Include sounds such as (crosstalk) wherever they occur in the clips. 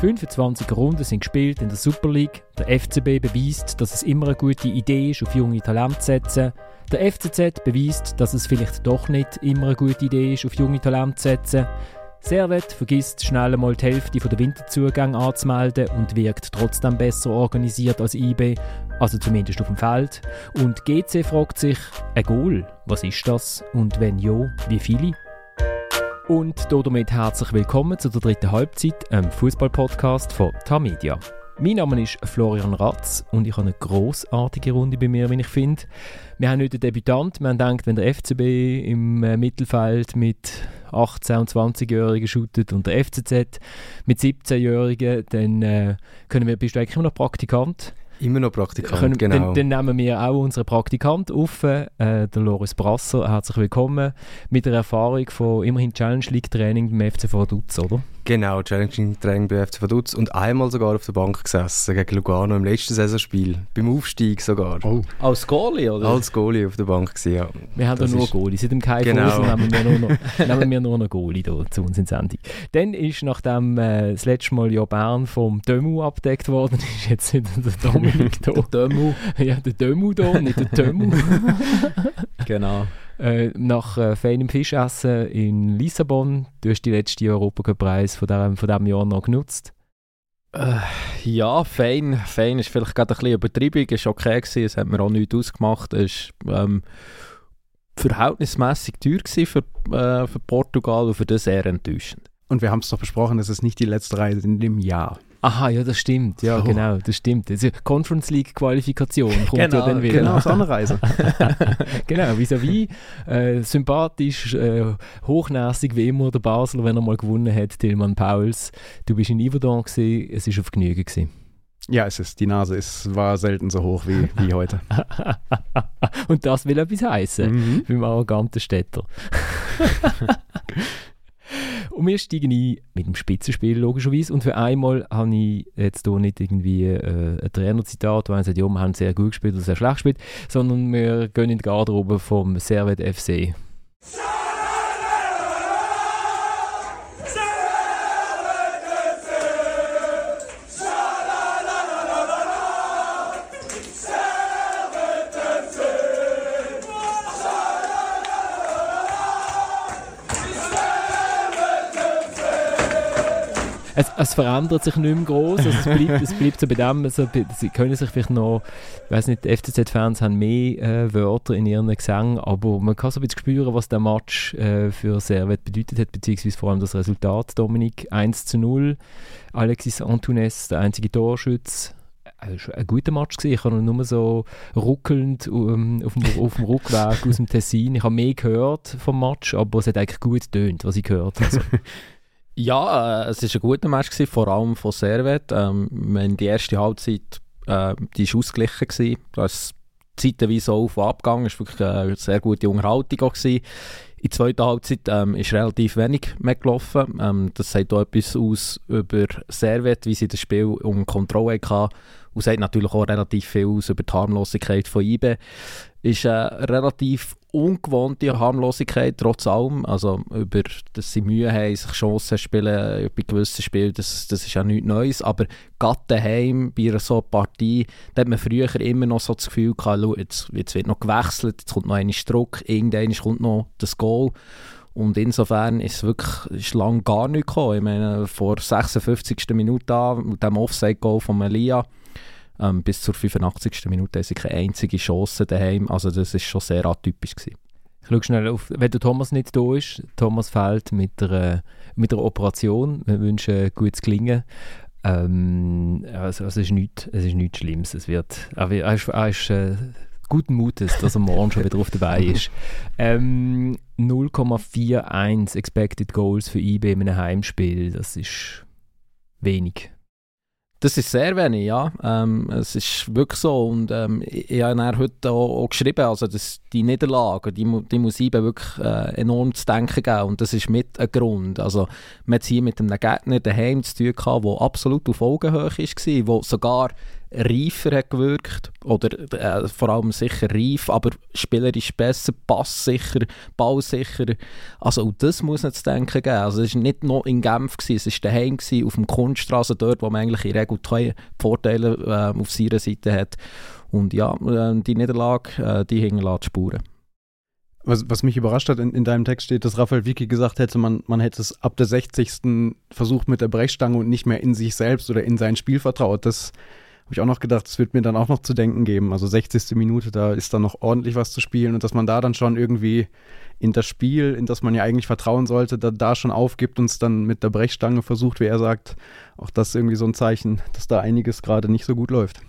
25 Runden sind gespielt in der Super League. Der FCB beweist, dass es immer eine gute Idee ist, auf junge Talente zu setzen. Der FCZ beweist, dass es vielleicht doch nicht immer eine gute Idee ist, auf junge Talente zu setzen. Servet vergisst schnell einmal die Hälfte der Winterzugänge anzumelden und wirkt trotzdem besser organisiert als IB, also zumindest auf dem Feld. Und GC fragt sich, ein Goal, was ist das? Und wenn ja, wie viele? Und damit herzlich willkommen zu der dritten Halbzeit, einem Fußball-Podcast von Tamedia. Mein Name ist Florian Ratz und ich habe eine großartige Runde bei mir, wie ich finde. Wir haben heute einen Debütant. Haben gedacht, wenn der FCB im äh, Mittelfeld mit 18- und 20-Jährigen shootet und der FCZ mit 17-Jährigen, dann äh, können wir, bist du eigentlich immer noch Praktikant? Immer noch Praktikant, Können, genau. Dann, dann nehmen wir auch unseren Praktikant auf, äh, der Loris Brasser. Herzlich willkommen mit der Erfahrung von immerhin Challenge League Training beim FC Vaduz, oder? Genau, Challenging Training bei FC Vaduz und einmal sogar auf der Bank gesessen gegen Lugano im letzten Saisonspiel. Beim Aufstieg sogar. Oh. Als Goalie, oder? Als Goalie auf der Bank gewesen, ja. Wir haben da nur ist- Goalie. Seit dem Kai Genau. Nehmen wir nur noch, (laughs) nehmen wir nur noch Goalie da zu uns in die Sendung. Dann ist, nachdem äh, das letzte Mal ja Bern vom Dömu abgedeckt worden ist, jetzt wieder der Dominik da. Dömu. ja, der Dömu da, nicht der Dömu. (laughs) Genau. Äh, nach äh, feinem Fischessen in Lissabon, du hast die letzte Europacup-Preis von diesem, von diesem Jahr noch genutzt. Äh, ja, fein. Fein ist vielleicht gerade ein bisschen Übertreibung. Es war okay, gewesen. es hat mir auch nichts ausgemacht. Es war ähm, verhältnismäßig teuer gewesen für, äh, für Portugal und für das sehr enttäuschend. Und wir haben es doch besprochen, es ist nicht die letzte Reise in dem Jahr. Aha, ja, das stimmt. Ja, So. genau, das stimmt. Also, Conference League-Qualifikation kommt ja Genau, dann wieder. Genau, eine (laughs) Reise. (laughs) genau, vis-à-vis, äh, sympathisch, äh, hochnäsig wie immer der Basler, wenn er mal gewonnen hat, Tilman Pauls. Du bist in Yverdon gewesen, es ist auf Genüge gewesen. Ja, es ist, die Nase ist, war selten so hoch wie, wie heute. (laughs) Und das will etwas heißen, Mhm. beim arroganten Städter. Und wir steigen ein mit dem Spitzenspiel, logischerweise. Und für einmal habe ich jetzt hier nicht irgendwie äh, ein Trainerzitat, wo einer sagt, ja, wir haben sehr gut gespielt oder sehr schlecht gespielt, sondern wir gehen in die Garderobe vom Servet FC. Es, es verändert sich nicht mehr groß. Also es, bleibt, es bleibt so bei dem. Also, sie können sich vielleicht noch, ich weiß nicht, die FCZ-Fans haben mehr äh, Wörter in ihren Gesängen, aber man kann so ein bisschen spüren, was der Match äh, für Servet bedeutet hat, beziehungsweise vor allem das Resultat. Dominik 1 zu 0, Alexis Antunes, der einzige Torschütz. Schon ein guter Match gewesen. Ich habe nur so ruckelnd um, auf, dem, auf dem Rückweg aus dem Tessin. Ich habe mehr gehört vom Match, aber es hat eigentlich gut getönt, was ich gehört habe. Also, (laughs) Ja, äh, es war ein guter Match, gewesen, vor allem von Servet. Ähm, die erste Halbzeit äh, die ist ausgeglichen. Gewesen. Da ist zeitweise auf und ab. Es war wirklich eine sehr gute Unterhaltung. Auch gewesen. In der zweiten Halbzeit ähm, ist relativ wenig mehr gelaufen. Ähm, das sagt auch etwas aus über Servet, wie sie das Spiel unter Kontrolle hatten. Und sagt natürlich auch relativ viel aus über die Harmlosigkeit von IBE. Ist eine relativ ungewohnte Harmlosigkeit, trotz allem. Also, über, dass sie Mühe haben, sich Chancen zu spielen bei gewissen Spielen, das, das ist ja nichts Neues. Aber gerade daheim, bei einer so Partie, da hat man früher immer noch so das Gefühl gehabt, jetzt, jetzt wird noch gewechselt, jetzt kommt noch ein Druck, irgendwann kommt noch das Goal. Und insofern ist es wirklich ist lang gar nicht gekommen. Ich meine, vor 56. Minute an, mit dem Offside-Goal von Melia, ähm, bis zur 85. Minute haben sie keine einzige Chance daheim. Also das ist schon sehr atypisch gewesen. Ich schaue schnell auf, wenn der Thomas nicht da ist. Thomas fehlt mit der, äh, mit der Operation. Wir wünschen gutes Gelingen. Ähm, also, also es, ist nichts, es ist nichts Schlimmes. Es wird, er, er ist, er ist äh, guten Mutes, dass er morgen schon wieder auf dabei ist. (laughs) Ähm, 0,41 Expected Goals für IB in einem Heimspiel. Das ist wenig. Das ist sehr wenig, ja. Ähm, es ist wirklich so. Und ähm, ich, ich habe heute auch, auch geschrieben, also dass die Niederlage, die, die muss IBE wirklich äh, enorm zu denken geben. Und das ist mit ein Grund. Also, man hat hier mit einem Gegner daheim zu tun gehabt, der absolut auf Augenhöhe war, der sogar reifer hat gewirkt oder äh, vor allem sicher reif, aber spielerisch besser, passsicher, ballsicher. Also das muss man zu denken geben. Also es war nicht nur in Genf, gewesen, es war daheim gewesen, auf dem Kunststraße dort, wo man eigentlich in Regel die Vorteile äh, auf seiner Seite hat. Und ja, äh, die Niederlage, äh, die hinterlässt Spuren. Was, was mich überrascht hat, in, in deinem Text steht, dass Raphael Vicky gesagt hätte, man, man hätte es ab der 60. versucht mit der Brechstange und nicht mehr in sich selbst oder in sein Spiel vertraut. Das habe ich auch noch gedacht, das wird mir dann auch noch zu denken geben. Also 60. Minute, da ist dann noch ordentlich was zu spielen und dass man da dann schon irgendwie in das Spiel, in das man ja eigentlich vertrauen sollte, da, da schon aufgibt und es dann mit der Brechstange versucht, wie er sagt, auch das ist irgendwie so ein Zeichen, dass da einiges gerade nicht so gut läuft.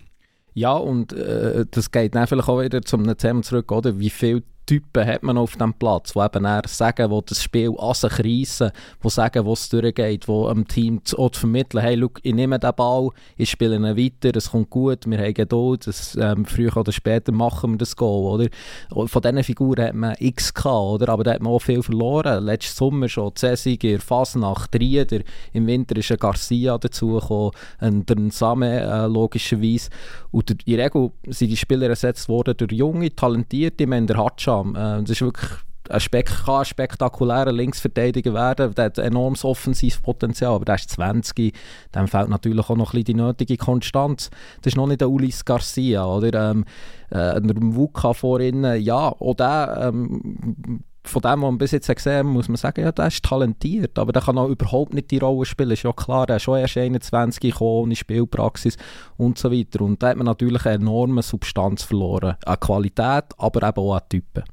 Ja, und äh, das geht dann vielleicht auch wieder zum Thema zurück, oder? Wie viel Typen hat man auf dem Platz, die eben eher sagen, die das Spiel an sich reissen, die sagen, wo es durchgeht, die dem Team zu, vermitteln, hey, look, ich nehme den Ball, ich spiele ihn weiter, es kommt gut, wir haben Geduld, das, ähm, früher oder später machen wir das Goal, oder? Von diesen Figuren hat man x gehabt, oder? Aber da hat man auch viel verloren. Letzten Sommer schon Cäsiger, Fasnacht, Rieder, im Winter ist ein Garcia dazugekommen, ein, Same äh, logischerweise. Und in der Regel sind die Spieler ersetzt worden durch junge, talentierte, der Hatscha Abraham. Äh, das ist wirklich ein, Spek kann ein spektakulärer Linksverteidiger werden. Der hat enormes Offensivpotenzial, aber der ist 20. Dann fehlt natürlich auch noch ein bisschen die nötige Konstanz. Das ist noch nicht der Ulis Garcia, oder? Ähm, äh, der Wuka vorhin, ja, auch der ähm, von dem, was man bis jetzt gesehen hat, muss man sagen, ja, der ist talentiert, aber der kann auch überhaupt nicht die Rolle spielen, ist ja klar, der ist schon erst 21 gekommen, ohne Spielpraxis und so weiter. Und da hat man natürlich eine enorme Substanz verloren, an Qualität, aber eben auch an Typen.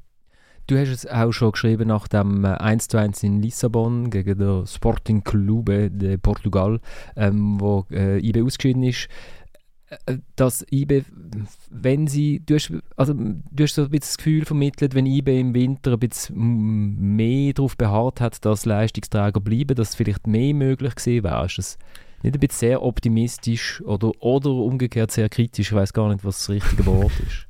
Du hast es auch schon geschrieben nach dem 1 zu 1 in Lissabon gegen den Sporting Clube de Portugal, ähm, wo äh, IB ausgeschieden ist dass IB, wenn sie, du hast, also, du hast so ein bisschen das Gefühl vermittelt, wenn IB im Winter ein bisschen mehr darauf beharrt hat, dass Leistungsträger bleiben, dass vielleicht mehr möglich gewesen wäre. Ist das nicht ein bisschen sehr optimistisch oder, oder umgekehrt sehr kritisch? Ich weiß gar nicht, was das richtige Wort ist.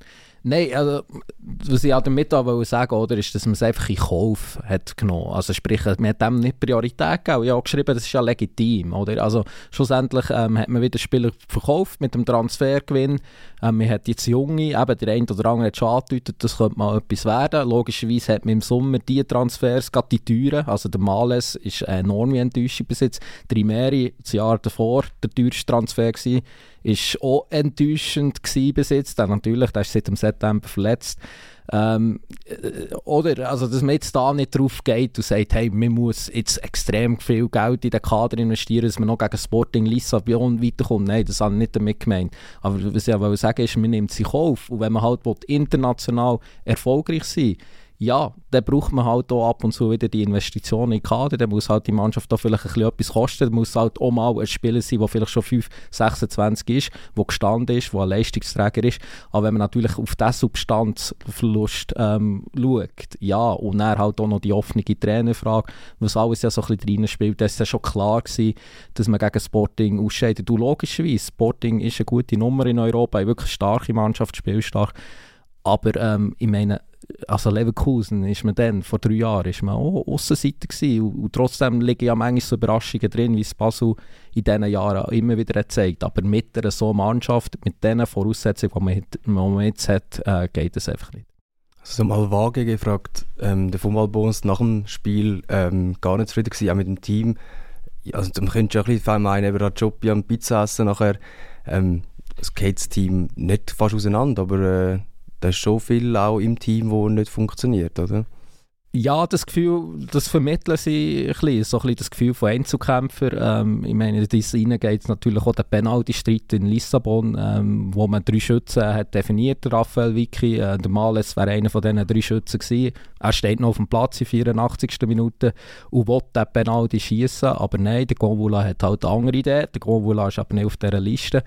Nein, also, was ich auch damit auch sagen oder, ist, dass man es einfach in Kauf hat genommen. Also sprich, man hat dem nicht Priorität gegeben. Ich habe geschrieben, das ist ja legitim. Oder? Also schlussendlich ähm, hat man wieder Spieler verkauft mit dem Transfergewinn. Ähm, man hat jetzt Junge, eben der eine oder andere hat schon angedeutet, das könnte mal etwas werden. Logischerweise hat man im Sommer die Transfers, gerade die teuren, also der Males ist eine enorme Enttäuschung bis jetzt. Der Imeri, das Jahr davor, der teuerste Transfer gewesen ist auch enttäuschend bis jetzt. Dann natürlich, der ist seit dem September verletzt. Ähm, äh, oder, also, dass man jetzt da nicht drauf geht und sagt, hey, man muss jetzt extrem viel Geld in den Kader investieren, dass man noch gegen Sporting Lissabon weiterkommt. Nein, das habe ich nicht damit gemeint. Aber was ich auch sagen ist, man nimmt sich auf. Und wenn man halt international erfolgreich sein will, ja, dann braucht man halt auch ab und zu wieder die Investitionen in den Kader. Dann muss halt die Mannschaft da vielleicht ein bisschen etwas kosten. Dann muss halt auch mal ein Spieler sein, der vielleicht schon 5, 26 ist, der gestanden ist, der ein Leistungsträger ist. Aber wenn man natürlich auf diesen Substanzverlust ähm, schaut, ja, und dann halt auch noch die offene Trainerfrage, was alles ja so ein bisschen drin spielt, dann ist ja schon klar gewesen, dass man gegen Sporting ausscheidet. Du logischerweise, Sporting ist eine gute Nummer in Europa, eine wirklich starke Mannschaft, spielstark. Aber ähm, ich meine, also Leverkusen ist man dann, vor drei Jahren, ist man auch Aussenseiter gewesen. Und, und, trotzdem liegen ja manchmal so Überraschungen drin, wie es Basel in diesen Jahren immer wieder gezeigt Aber mit einer so Mannschaft, mit diesen Voraussetzungen, die man, man jetzt hat, äh, geht es einfach nicht. Also mal vage gefragt, ähm, der Fußballbonus nach dem Spiel ähm, gar nicht zufrieden gewesen, auch mit dem Team. Also man könnte ja ein bisschen meinen, eben Job am Pizza essen nachher. Ähm, das geht das Team nicht fast auseinander, aber äh, da ist schon viel auch im Team, wo nicht funktioniert, oder? Ja, das Gefühl, das vermitteln sie ein bisschen, so ein bisschen das Gefühl von Einzelkämpfer. Ähm, ich meine, das geht natürlich auch der Penalty-Streit in Lissabon, ähm, wo man drei Schützen hat definiert, Raphael Vicky. Äh, der Males wäre einer von diesen drei Schützen gewesen. Er steht noch auf dem Platz in 84. Minute und will den Penalty schießen, aber nein, der Gonvula hat halt eine andere Idee. Der Gonvula ist aber nicht auf dieser Liste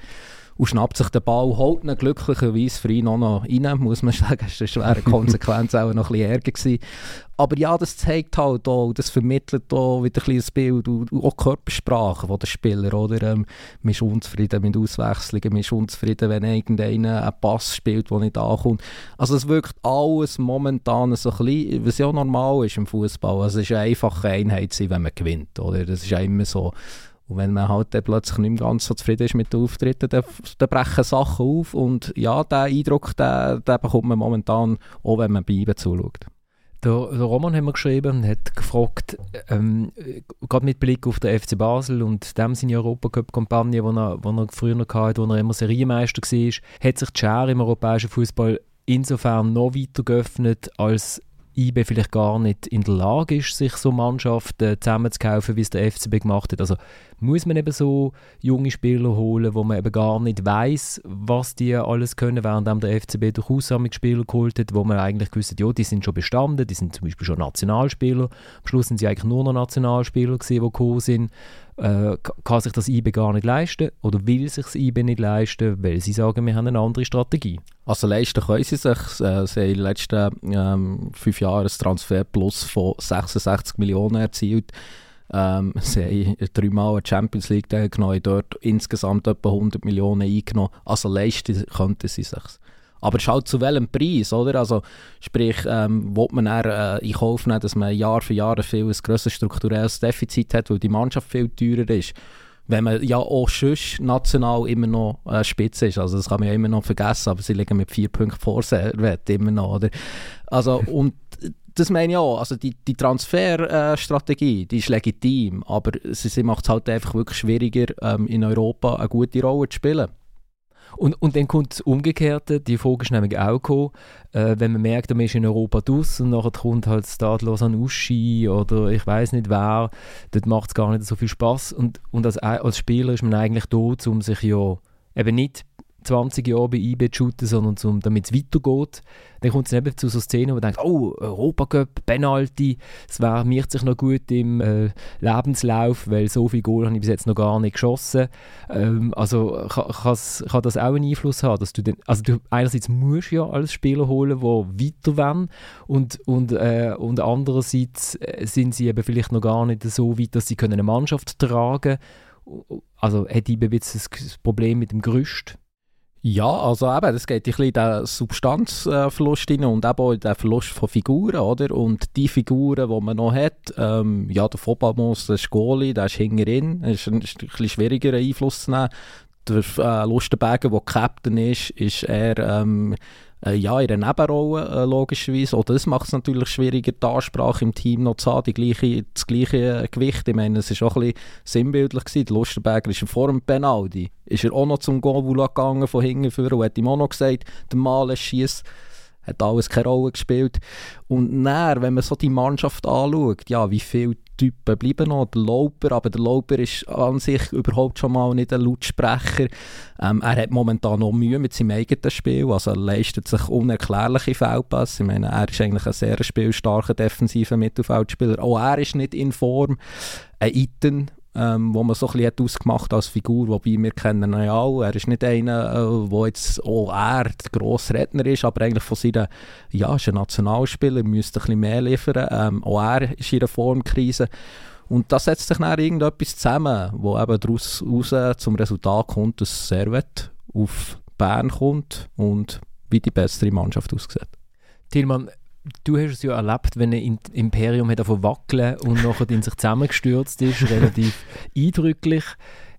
und schnappt sich den Ball, holt ihn glücklicherweise für ihn auch noch rein, muss man (laughs) sagen. Das war eine Konsequenz auch noch ein bisschen ärger gewesen. Aber ja, das zeigt halt auch, das vermittelt auch wieder ein bisschen Bild und auch Körpersprache von den Spieler, oder? Ähm, man ist unzufrieden mit Auswechslungen, man ist unzufrieden, wenn irgendeiner einen Pass spielt, der nicht ankommt. Also es wirkt alles momentan so ein bisschen, was ja normal ist im Fußball. Also es ist eine einfache Einheit, wenn man gewinnt, oder? Das ist immer so. Und wenn man halt dann plötzlich nicht mehr ganz so zufrieden ist mit den Auftritten, dann, dann brechen Sachen auf. Und ja, diesen Eindruck, den, bekommt man momentan, auch wenn man bei ihm zuschaut. Der, der Roman hat mir geschrieben und hat gefragt, ähm, gerade mit Blick auf den FC Basel und dem seine Europacup-Kampagne, die er, er früher noch hatte, wo er immer Serienmeister war, hat sich die Schere im europäischen Fußball insofern noch weiter geöffnet, als IB vielleicht gar nicht in der Lage ist, sich so Mannschaften zusammenzukaufen, wie es der FCB gemacht hat. Also muss man eben so junge Spieler holen, wo man eben gar nicht weiß, was die alles können, während der FCB durchaus Spieler geholt hat, wo man eigentlich gewusst hat, ja, die sind schon bestanden, die sind zum Beispiel schon Nationalspieler. Am Schluss sind sie eigentlich nur noch Nationalspieler gewesen, die gekommen sind äh, kann sich das IB gar nicht leisten oder will sich das IB nicht leisten, weil sie sagen, wir haben eine andere Strategie. Also leisten können sie sich. Äh, sie haben in den letzten ähm, fünf Jahren ein Transferplus von 66 Millionen erzielt. Ähm, (laughs) sie haben dreimal eine Champions League genommen, dort insgesamt etwa 100 Millionen eingenommen. Also leisten könnten sie sich. Aber ist halt zu welchem Preis, oder? Also, sprich, ähm, will man eher äh, in Kauf nehmen, dass man Jahr für Jahr ein viel grosses strukturelles Defizit hat, weil die Mannschaft viel teurer ist. Wenn man ja auch sonst national immer noch äh, Spitze ist, also das kann man ja immer noch vergessen, aber sie liegen mit vier Punkten vor Servet immer noch, oder? Also, und das meine ich auch, also die, die Transferstrategie, äh, die ist legitim, aber sie, sie macht es halt einfach wirklich schwieriger, ähm, in Europa eine gute Rolle zu spielen. Und, und dann kommt das Umgekehrte, die Frage ist nämlich auch gekommen, äh, wenn man merkt, man ist in Europa draus und nachher kommt halt Stadlos an Uschi oder ich weiß nicht wer, dort macht es gar nicht so viel Spaß und, und als, als Spieler ist man eigentlich da, um sich ja eben nicht 20 Jahre bei IB zu shooten, sondern zum, damit es weitergeht. Dann kommt es eben zu so Szenen, wo man denkt, oh, Europacup, Penalty, wäre mir sich noch gut im äh, Lebenslauf, weil so viele Goal habe ich bis jetzt noch gar nicht geschossen. Ähm, also kann, das auch einen Einfluss haben, dass du den, also du einerseits musst ja als Spieler holen, die weiter wollen und, und, äh, und andererseits äh, sind sie eben vielleicht noch gar nicht so weit, dass sie können eine Mannschaft tragen können. also hat IB jetzt das Problem mit dem Gerüst? Ja, also eben, es geht ein bisschen in den Substanzverlust rein und eben auch in den Verlust von Figuren, oder? Und die Figuren, die man noch hat, ähm, ja, der Fobamos, der Goalie, der ist hinterin, ist, ist ein bisschen schwieriger Einfluss zu nehmen. Der äh, Lustenberger, der Captain ist, ist eher ähm, äh, ja, in einer Nebenrolle äh, logischerweise. Oder das macht es natürlich schwieriger, die Ansprache im Team noch zu haben, die gleiche, das gleiche äh, Gewicht. Ich meine, es war auch ein bisschen sinnbildlich. Gewesen. Lustenberger ist vor dem Penalty, ist er auch noch zum Goal gegangen von hinten vor und hat ihm auch noch gesagt, der Malen schießt hat alles keine Rolle gespielt. Und dann, wenn man so die Mannschaft anschaut, ja, wie viele Typen bleiben noch? Der Lauper, aber der Lauper ist an sich überhaupt schon mal nicht ein Lautsprecher. Ähm, er hat momentan noch Mühe mit seinem eigenen Spiel, also er leistet sich unerklärliche Feldpässe. Ich meine, er ist eigentlich ein sehr spielstarker defensiver Mittelfeldspieler. Auch er ist nicht in Form. Ein Iten ähm, wo man so ein bisschen ausgemacht als Figur, wobei wir kennen ihn ja auch. Er ist nicht einer, äh, wo jetzt auch er der grosse Redner ist, aber eigentlich von seiner, ja, ist ein Nationalspieler, müsste ein bisschen mehr liefern. Ähm, auch er ist in einer Formkrise. Und da setzt sich dann irgendetwas zusammen, wo eben daraus raus zum Resultat kommt, dass Servet auf Bern kommt und wie die bessere Mannschaft aussieht. Tilman, du hast es ja erlebt, wenn ein Imperium hat wackeln und nachher in sich zusammengestürzt ist, (laughs) relativ eindrücklich.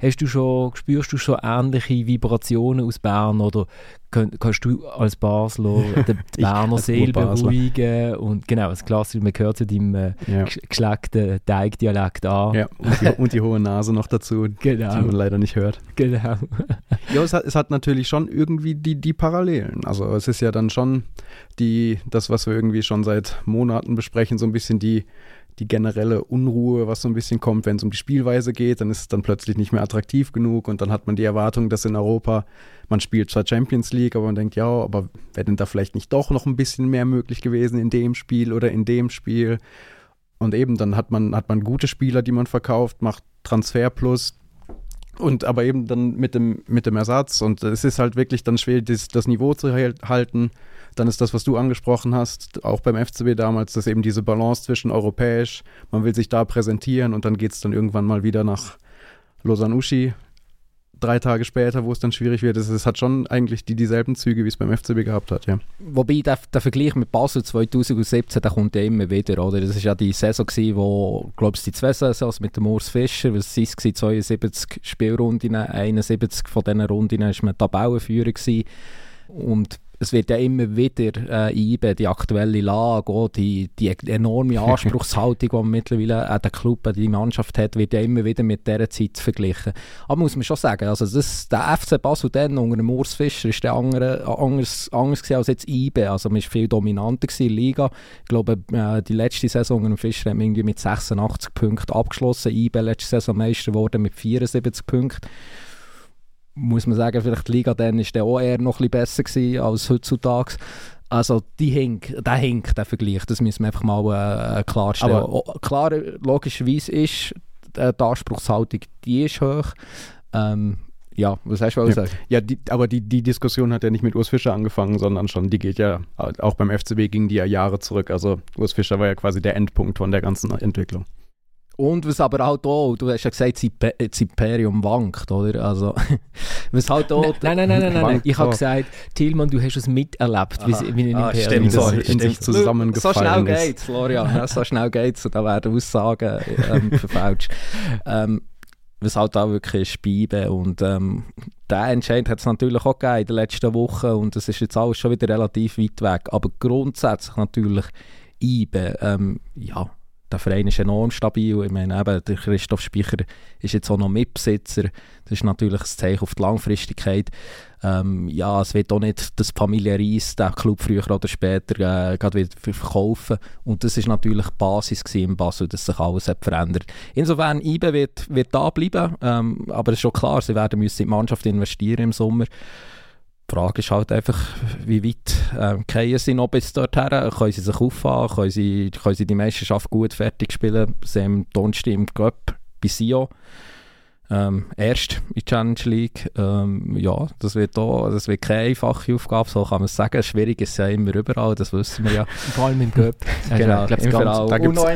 Hast du schon, spürst du schon ähnliche Vibrationen aus Bern oder könnt, kannst du als Basler (laughs) den Berner Seele beruhigen? Und genau, das Klassische, man hört zu deinem äh, ja. geschleckten Teigdialekt an. Ja, und die, und die, hohe Nase noch dazu, (laughs) genau. die man leider nicht hört. Genau. (laughs) ja, es hat, es hat natürlich schon irgendwie die, die Parallelen. Also es ist ja dann schon die, das, was wir irgendwie schon seit Monaten besprechen, so ein bisschen die die generelle Unruhe, was so ein bisschen kommt, wenn es um die Spielweise geht, dann ist es dann plötzlich nicht mehr attraktiv genug und dann hat man die Erwartung, dass in Europa man spielt zwar Champions League, aber man denkt, ja, aber wäre denn da vielleicht nicht doch noch ein bisschen mehr möglich gewesen in dem Spiel oder in dem Spiel? Und eben, dann hat man, hat man gute Spieler, die man verkauft, macht Transfer plus, und aber eben dann mit dem, mit dem Ersatz. Und es ist halt wirklich dann schwer, das, das Niveau zu halten. Dann ist das, was du angesprochen hast, auch beim FCB damals, dass eben diese Balance zwischen europäisch, man will sich da präsentieren und dann geht es dann irgendwann mal wieder nach Lausanne-Uschi. Drei Tage später, wo es dann schwierig wird. Es, hat schon eigentlich die, dieselben Züge, wie es beim FCB gehabt hat, ja. Wobei der, der Vergleich mit Basel 2017, der kommt ja immer wieder, oder? Das war ja die Saison, gewesen, wo, glaube ich, die zwei Saisons mit dem Urs Fischer, was es 72 Spielrunden, 71 von diesen Runden war man Tabellenführer gewesen. Und es wird ja immer wieder äh, IBE, die aktuelle Lage, auch die, die enorme (laughs) Anspruchshaltung, die man mittlerweile an der Club, die Mannschaft hat, wird ja immer wieder mit dieser Zeit verglichen. Aber muss man schon sagen, also das, der FC Basel dann unter dem Urs Fischer ist der andere, anders, anders als jetzt IBE, also man war viel dominanter in der Liga. Ich glaube, äh, die letzte Saison unter dem Fischer haben wir irgendwie mit 86 Punkten abgeschlossen, IBE letzte Saison Meister geworden mit 74 Punkten muss man sagen, vielleicht die Liga dann ist der auch eher noch ein bisschen besser gewesen als heutzutage. Also die hink, der hinkt, der Vergleich, das müssen wir einfach mal äh, klarstellen. Aber klar, logischerweise ist äh, die Anspruchshaltung, die ist hoch. Ähm, ja, was hast du ja. sagen? Ja, die, aber die, die Diskussion hat ja nicht mit Urs Fischer angefangen, sondern schon, die geht ja, auch beim FCB ging die ja Jahre zurück. Also Urs Fischer war ja quasi der Endpunkt von der ganzen Entwicklung. Und was aber halt auch, du hast ja gesagt, das Imperium wankt, oder? Also, (laughs) was halt auch... Nein, nein, nein, nein, nein, nein. ich habe gesagt, Tilman, du hast es miterlebt, wie, wie ein ah, Imperium stimmt, so, in sich zusammengefallen So schnell ist. geht's, Florian, ja, so schnell geht's und da werden Aussagen ähm, (laughs) verfälscht. Ähm, was halt auch wirklich ist bleiben und ähm, der Entscheid hat es natürlich auch gegeben in den letzten Wochen und es ist jetzt alles schon wieder relativ weit weg, aber grundsätzlich natürlich IBE, ähm, ja, der Verein ist enorm stabil. Ich meine, eben, der Christoph Speicher ist jetzt auch noch Mitbesitzer. Das ist natürlich ein Zeichen auf die Langfristigkeit. Ähm, ja, es wird auch nicht das Familie Reis, der Club früher oder später, äh, wieder verkaufen. Und das ist natürlich die Basis im Basel, dass sich alles hat verändert. Insofern, IBE wird, wird da bleiben. Ähm, aber es ist schon klar, sie werden müssen in die Mannschaft investieren im Sommer. Die Frage ist halt einfach, wie weit ähm, sie noch bis dorthin? Können sie sich auffahren? Können sie, können sie die Meisterschaft gut fertig spielen? Sie haben Donnerstag im Cup bei Sio. Ähm, erst in die Challenge League. Ähm, ja, das wird, auch, das wird keine einfache Aufgabe, so kann man es sagen. Schwierig ist ja immer überall, das wissen wir ja. (laughs) Vor allem im Cup. (laughs) genau, glaub, überall.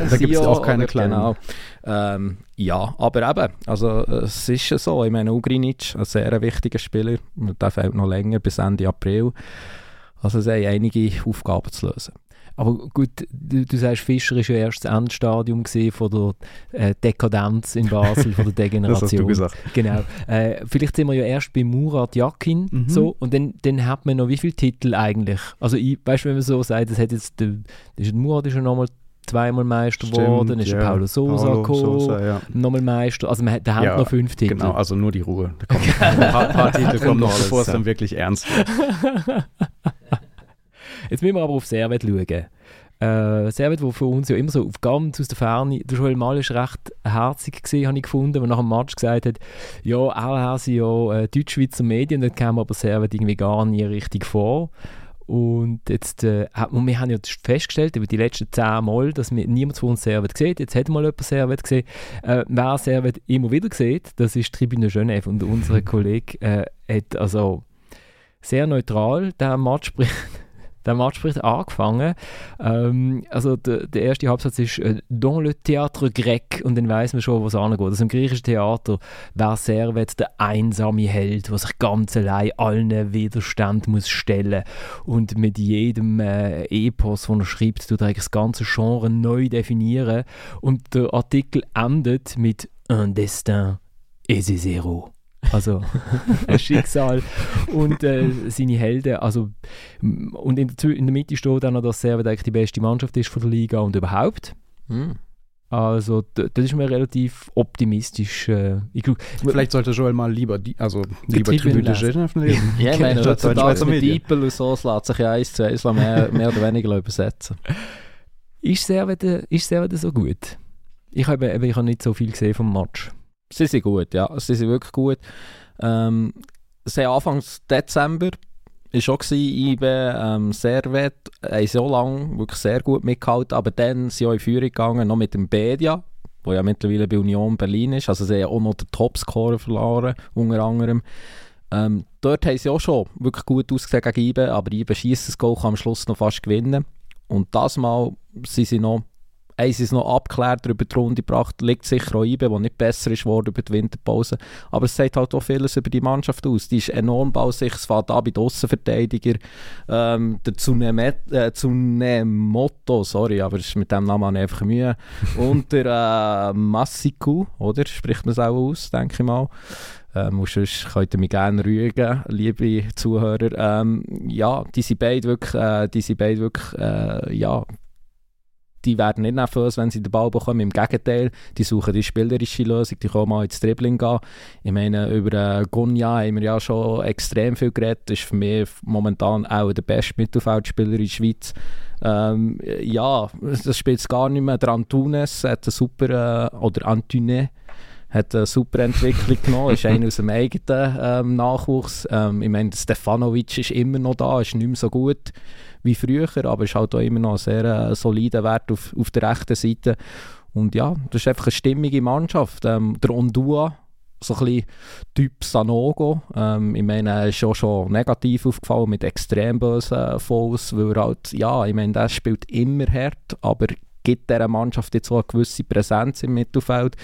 Da gibt es auch keine kleinen. Genau. Ähm, ja, aber eben, also es ist ja so, ich meine, Ugrinic, ein sehr wichtiger Spieler, der fehlt noch länger, bis Ende April. Also es sind einige Aufgaben zu lösen. Aber gut, du, du sagst, Fischer ist ja erst das Endstadium von der äh, Dekadenz in Basel, von der Degeneration. (laughs) das hast du gesagt. Genau. Äh, vielleicht sind wir ja erst bei Murat Yakin mhm. so und dann, dann hat man noch wie viele Titel eigentlich? Also ich, weißt du, wenn man so sagt, das hat jetzt, der, das Murat ist ja nochmal zweimal Meister geworden, ist ja. Paulo Sosa Paulo gekommen, Sosa, ja. nochmal Meister, also man, der hat ja, noch fünf Titel. Genau, also nur die Ruhe. Da kommen (laughs) ein paar, paar Titel kommen noch, bevor es dann wirklich ernst wird. (laughs) Jetzt müssen wir aber auf Servet schauen. Äh, Servet, wo für uns ja immer so auf ganz aus der Ferne, der Joel Mal ist recht herzig gesehen, habe ich gefunden, der nach dem Match gesagt hat, ja, auch sind ja äh, Deutschschweizer Medien, dort kam aber Servet irgendwie gar nie richtig vor. Und jetzt, äh, und wir haben ja festgestellt, über die letzten zehn Mal, dass wir, niemand von uns Servet sieht. Jetzt hat mal jemand Servet gesehen. Äh, wer Servet immer wieder sieht, das ist Tribüne Genève. Und unser (laughs) Kollege äh, hat also sehr neutral den Match der Match wird angefangen. Ähm, also der, der, erste Hauptsatz ist äh, «Dans le théâtre grec» und dann weiß man schon, was angeht. Also im griechischen Theater wäre Servet der einsame Held, der sich ganz allein allen Widerstand muss stellen und mit jedem äh, Epos, den er schreibt, tut er das ganze Genre neu definieren und der Artikel endet mit «Un destin et héros». Also (laughs) ein Schicksal und äh, seine Helden. Also, und in der, in der Mitte steht dann noch, dass Servet eigentlich die beste Mannschaft ist von der Liga und überhaupt. Mhm. Also das ist mir relativ optimistisch. Äh, glaub, Vielleicht sollte Joel mal lieber die, also lieber Tribüne lesen. ja, ich meine, heutzutage mit Diepel und so lässt sich ja eins zu eins mehr, mehr oder weniger übersetzen. Ist Servet, ist Servet so gut? Ich habe, ich habe nicht so viel gesehen vom Match. Sie sind gut, ja. Sie sind wirklich gut. Ähm, sie Anfang Dezember war schon IBE ähm, Servet, haben so lange wirklich sehr gut mitgehalten, aber dann sind auch in Führung gegangen, noch mit dem Bedia, wo ja mittlerweile bei Union Berlin ist, also sie haben auch noch den Topscorer verloren, unter anderem. Ähm, dort haben sie auch schon wirklich gut ausgesehen gegen IBE, aber IBE schießt das Goal, kann am Schluss noch fast gewinnen. Und das Mal sind sie noch sie es noch abgeklärt, über die Runde gebracht, liegt sicher auch IBE, der nicht besser ist geworden über die Winterpause. Aber es sagt halt auch vieles über die Mannschaft aus. Die ist enorm bausicher, es fährt an bei den Aussenverteidiger. Ähm, der äh, Tsunemoto, sorry, aber mit dem Namen einfach Mühe. Und der äh, Massiku, oder? Spricht man es auch aus, denke ich mal. Ähm, und sonst könnt ihr mich gerne rügen, liebe Zuhörer. Ähm, ja, die sind beide wirklich, äh, die sind beide wirklich äh, ja, die werden nicht nervös, wenn sie den Ball bekommen. Im Gegenteil, die suchen die spielerische Lösung, die können mal ins Dribbling gehen. Ich meine, über äh, Gunja haben wir ja schon extrem viel geredet. Das ist für mich momentan auch der beste Mittelfeldspieler in der Schweiz. Ähm, ja, das spielt es gar nicht mehr. Der Antunes hat eine super, äh, oder Antune, hat eine super Entwicklung (laughs) genommen, ist einer aus dem eigenen ähm, Nachwuchs. Ähm, ich meine, Stefanovic ist immer noch da, ist nicht mehr so gut wie früher, aber ist halt auch immer noch ein sehr äh, solider Wert auf, auf der rechten Seite. Und ja, das ist einfach eine stimmige Mannschaft. Ähm, der Ondua, so ein bisschen Typ Sanogo. Ähm, ich meine, ist auch schon negativ aufgefallen mit extrem bösen Fouls, weil er halt, ja, ich meine, der spielt immer hart, aber gibt dieser Mannschaft jetzt so eine gewisse Präsenz im Mittelfeld.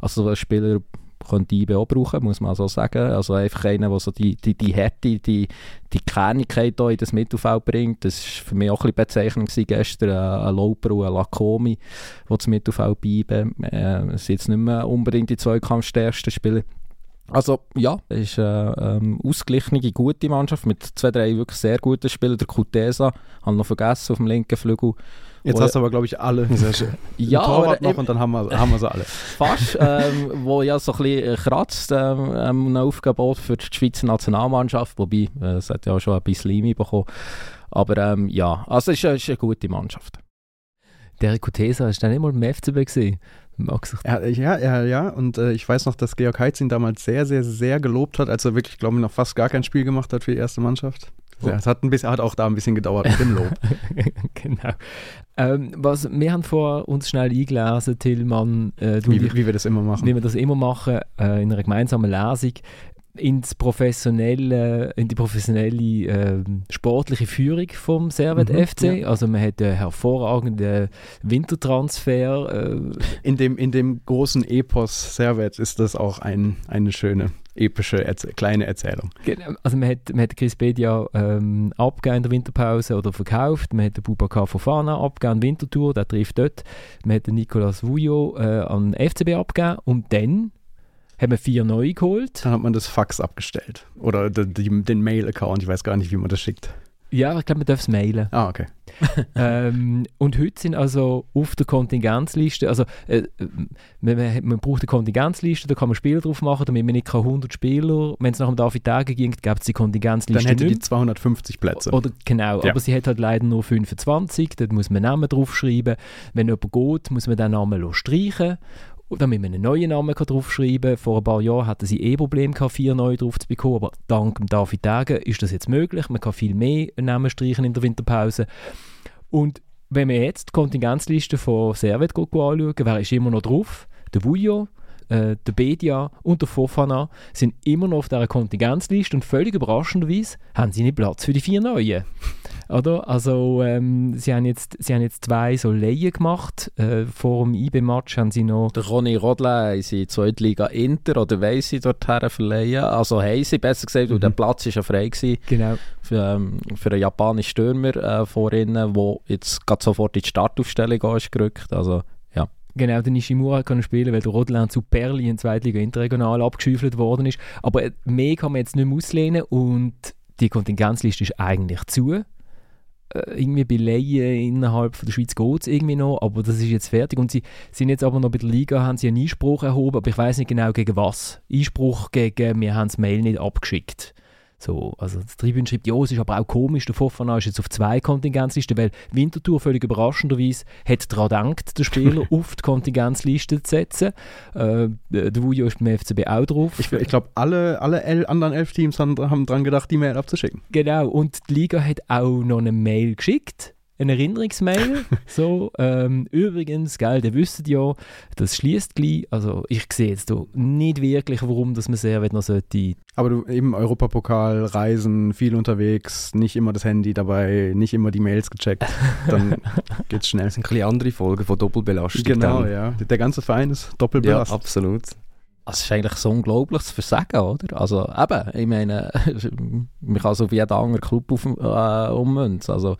Also ein Spieler könnte IB auch brauchen, muss man so sagen. Also einfach einer, der so die, die, die Härte, die, die Kernigkeit in das Mittelfeld bringt. Das war für mich auch ein bisschen bezeichnend gestern. Ein Loper und ein Lakomi, die das Mittelfeld beiben. Äh, sind jetzt nicht mehr unbedingt die zweikampfstärksten Spieler. Also ja, es ist eine ähm, ausgeglichene, gute Mannschaft mit zwei, drei wirklich sehr guten Spielern. Der Kutesa, habe noch vergessen, auf dem linken Flügel. Jetzt hast du aber, glaube ich, alle. (laughs) Sehr schön. (laughs) ja, Torwart noch und dann haben wir, haben wir sie alle. (laughs) Fast, ähm, wo ja so ein bisschen kratzt, ähm, ein Aufgebot für die Schweizer Nationalmannschaft, wobei äh, es hat ja auch schon ein bisschen Limi bekommen. Aber ähm, ja, also es ist, ist, eine gute Mannschaft. Der Kutesa, ist dann nicht mal im FCB gesehen? Ja, ja, ja, ja. Und äh, ich weiß noch, dass Georg Heitz ihn damals sehr, sehr, sehr gelobt hat, als er wirklich, glaube ich, noch fast gar kein Spiel gemacht hat für die erste Mannschaft. Oh. Es hat, ein bisschen, hat auch da ein bisschen gedauert mit dem Lob. (laughs) genau. Ähm, was, wir haben vor uns schnell eingelesen, Tillmann. Äh, wie, wie, wir das immer machen. Wie wir das immer machen, äh, in einer gemeinsamen Lesung ins professionelle, in die professionelle äh, sportliche Führung vom Servet mhm, FC. Ja. Also man hat einen hervorragenden Wintertransfer. Äh. In, dem, in dem großen Epos Servet ist das auch ein, eine schöne epische Erz kleine Erzählung. Genau. Also man hat, man hat Chris Bedia ähm, abgegeben in der Winterpause oder verkauft. Man hat den Bubakar Fofana abgegeben an Wintertour, der trifft dort. Man hat den Nicolas Vujo äh, an FCB abgegeben und dann haben wir vier neue geholt. Dann hat man das Fax abgestellt. Oder den Mail-Account, ich weiß gar nicht, wie man das schickt. Ja, ich glaube, man darf es mailen. Ah, okay. (laughs) (laughs) ähm, und heute sind also auf der Kontingenzliste, also äh, man, man, braucht eine Kontingenzliste, da kann man Spieler drauf machen, damit man nicht 100 Spieler, wenn es nach dem David Tage ging, gibt es die Kontingenzliste Dann hätte nicht. die 250 Plätze. Oder, genau, ja. aber sie hat halt leider nur 25, dort muss man Namen draufschreiben. Wenn jemand geht, muss man den Namen streichen damit man einen neuen Namen draufschreiben kann. Vor ein paar Jahren hatten sie eh Probleme, vier neue drauf zu bekommen, aber dank David Dagen ist das jetzt möglich. Man kann viel mehr Namen streichen in der Winterpause. Und wenn wir jetzt die Kontingenzliste von Servet anschauen, wer ist immer noch drauf? Der Vujo, äh, der Bedia und der Fofana sind immer noch auf dieser Kontingenzliste und völlig überraschenderweise haben sie nicht Platz für die vier Neuen. Oder? Also ähm, sie, haben jetzt, sie haben jetzt zwei so Laien gemacht. Äh, vor dem IB-Match haben sie noch... Der Ronny Rodle haben sie in die Liga Inter oder wollen sie dorthin verleihen. Also haben sie, besser gesagt, mhm. weil der Platz ist ja frei gewesen. Genau. Für, ähm, für einen japanischen Stürmer äh, vor ihnen, der jetzt gerade sofort in die Startaufstellung ist gerückt. Also. Genau, der Nishimura kann spielen, weil der Rodland zu Perli in Zweitliga Interregional abgeschüffelt worden ist. Aber mehr kann man jetzt nicht mehr auslehnen und die Kontingenzliste ist eigentlich zu. Äh, irgendwie bei Laien innerhalb von der Schweiz geht es irgendwie noch, aber das ist jetzt fertig. Und sie sind jetzt aber noch bei der Liga, haben sie einen Einspruch erhoben, aber ich weiß nicht genau gegen was. Einspruch gegen, wir haben das Mail nicht abgeschickt. So, also das Tribüne schreibt, ja, es ist aber auch komisch, der Fofana ist jetzt auf zwei Kontingenzlisten, weil Winterthur völlig überraschenderweise hat daran gedacht, den Spieler (laughs) auf die Kontingenzliste zu setzen. Äh, der Vujo ist beim FCB auch drauf. Ich, ich glaube, alle, alle el anderen elf Teams haben, haben daran gedacht, die Mail abzuschicken. Genau, und die Liga hat auch noch eine Mail geschickt eine Erinnerungsmail. (laughs) so, ähm, übrigens, gell, ihr wisst ja, das schließt gleich. Also ich sehe jetzt hier nicht wirklich, warum dass man sehr noch sollte. Aber du eben Europapokal, Reisen, viel unterwegs, nicht immer das Handy dabei, nicht immer die Mails gecheckt, (laughs) dann geht's schnell. Das sind ein bisschen andere Folgen von Doppelbelastung. Genau, dann. ja. Der ganze Verein ist Ja, doppelbelastet. absolut. Das ist eigentlich so unglaublich zu versagen, oder? Also eben, ich meine, (laughs) man kann es auf jeden anderen Club auf, äh, ummünzen. Also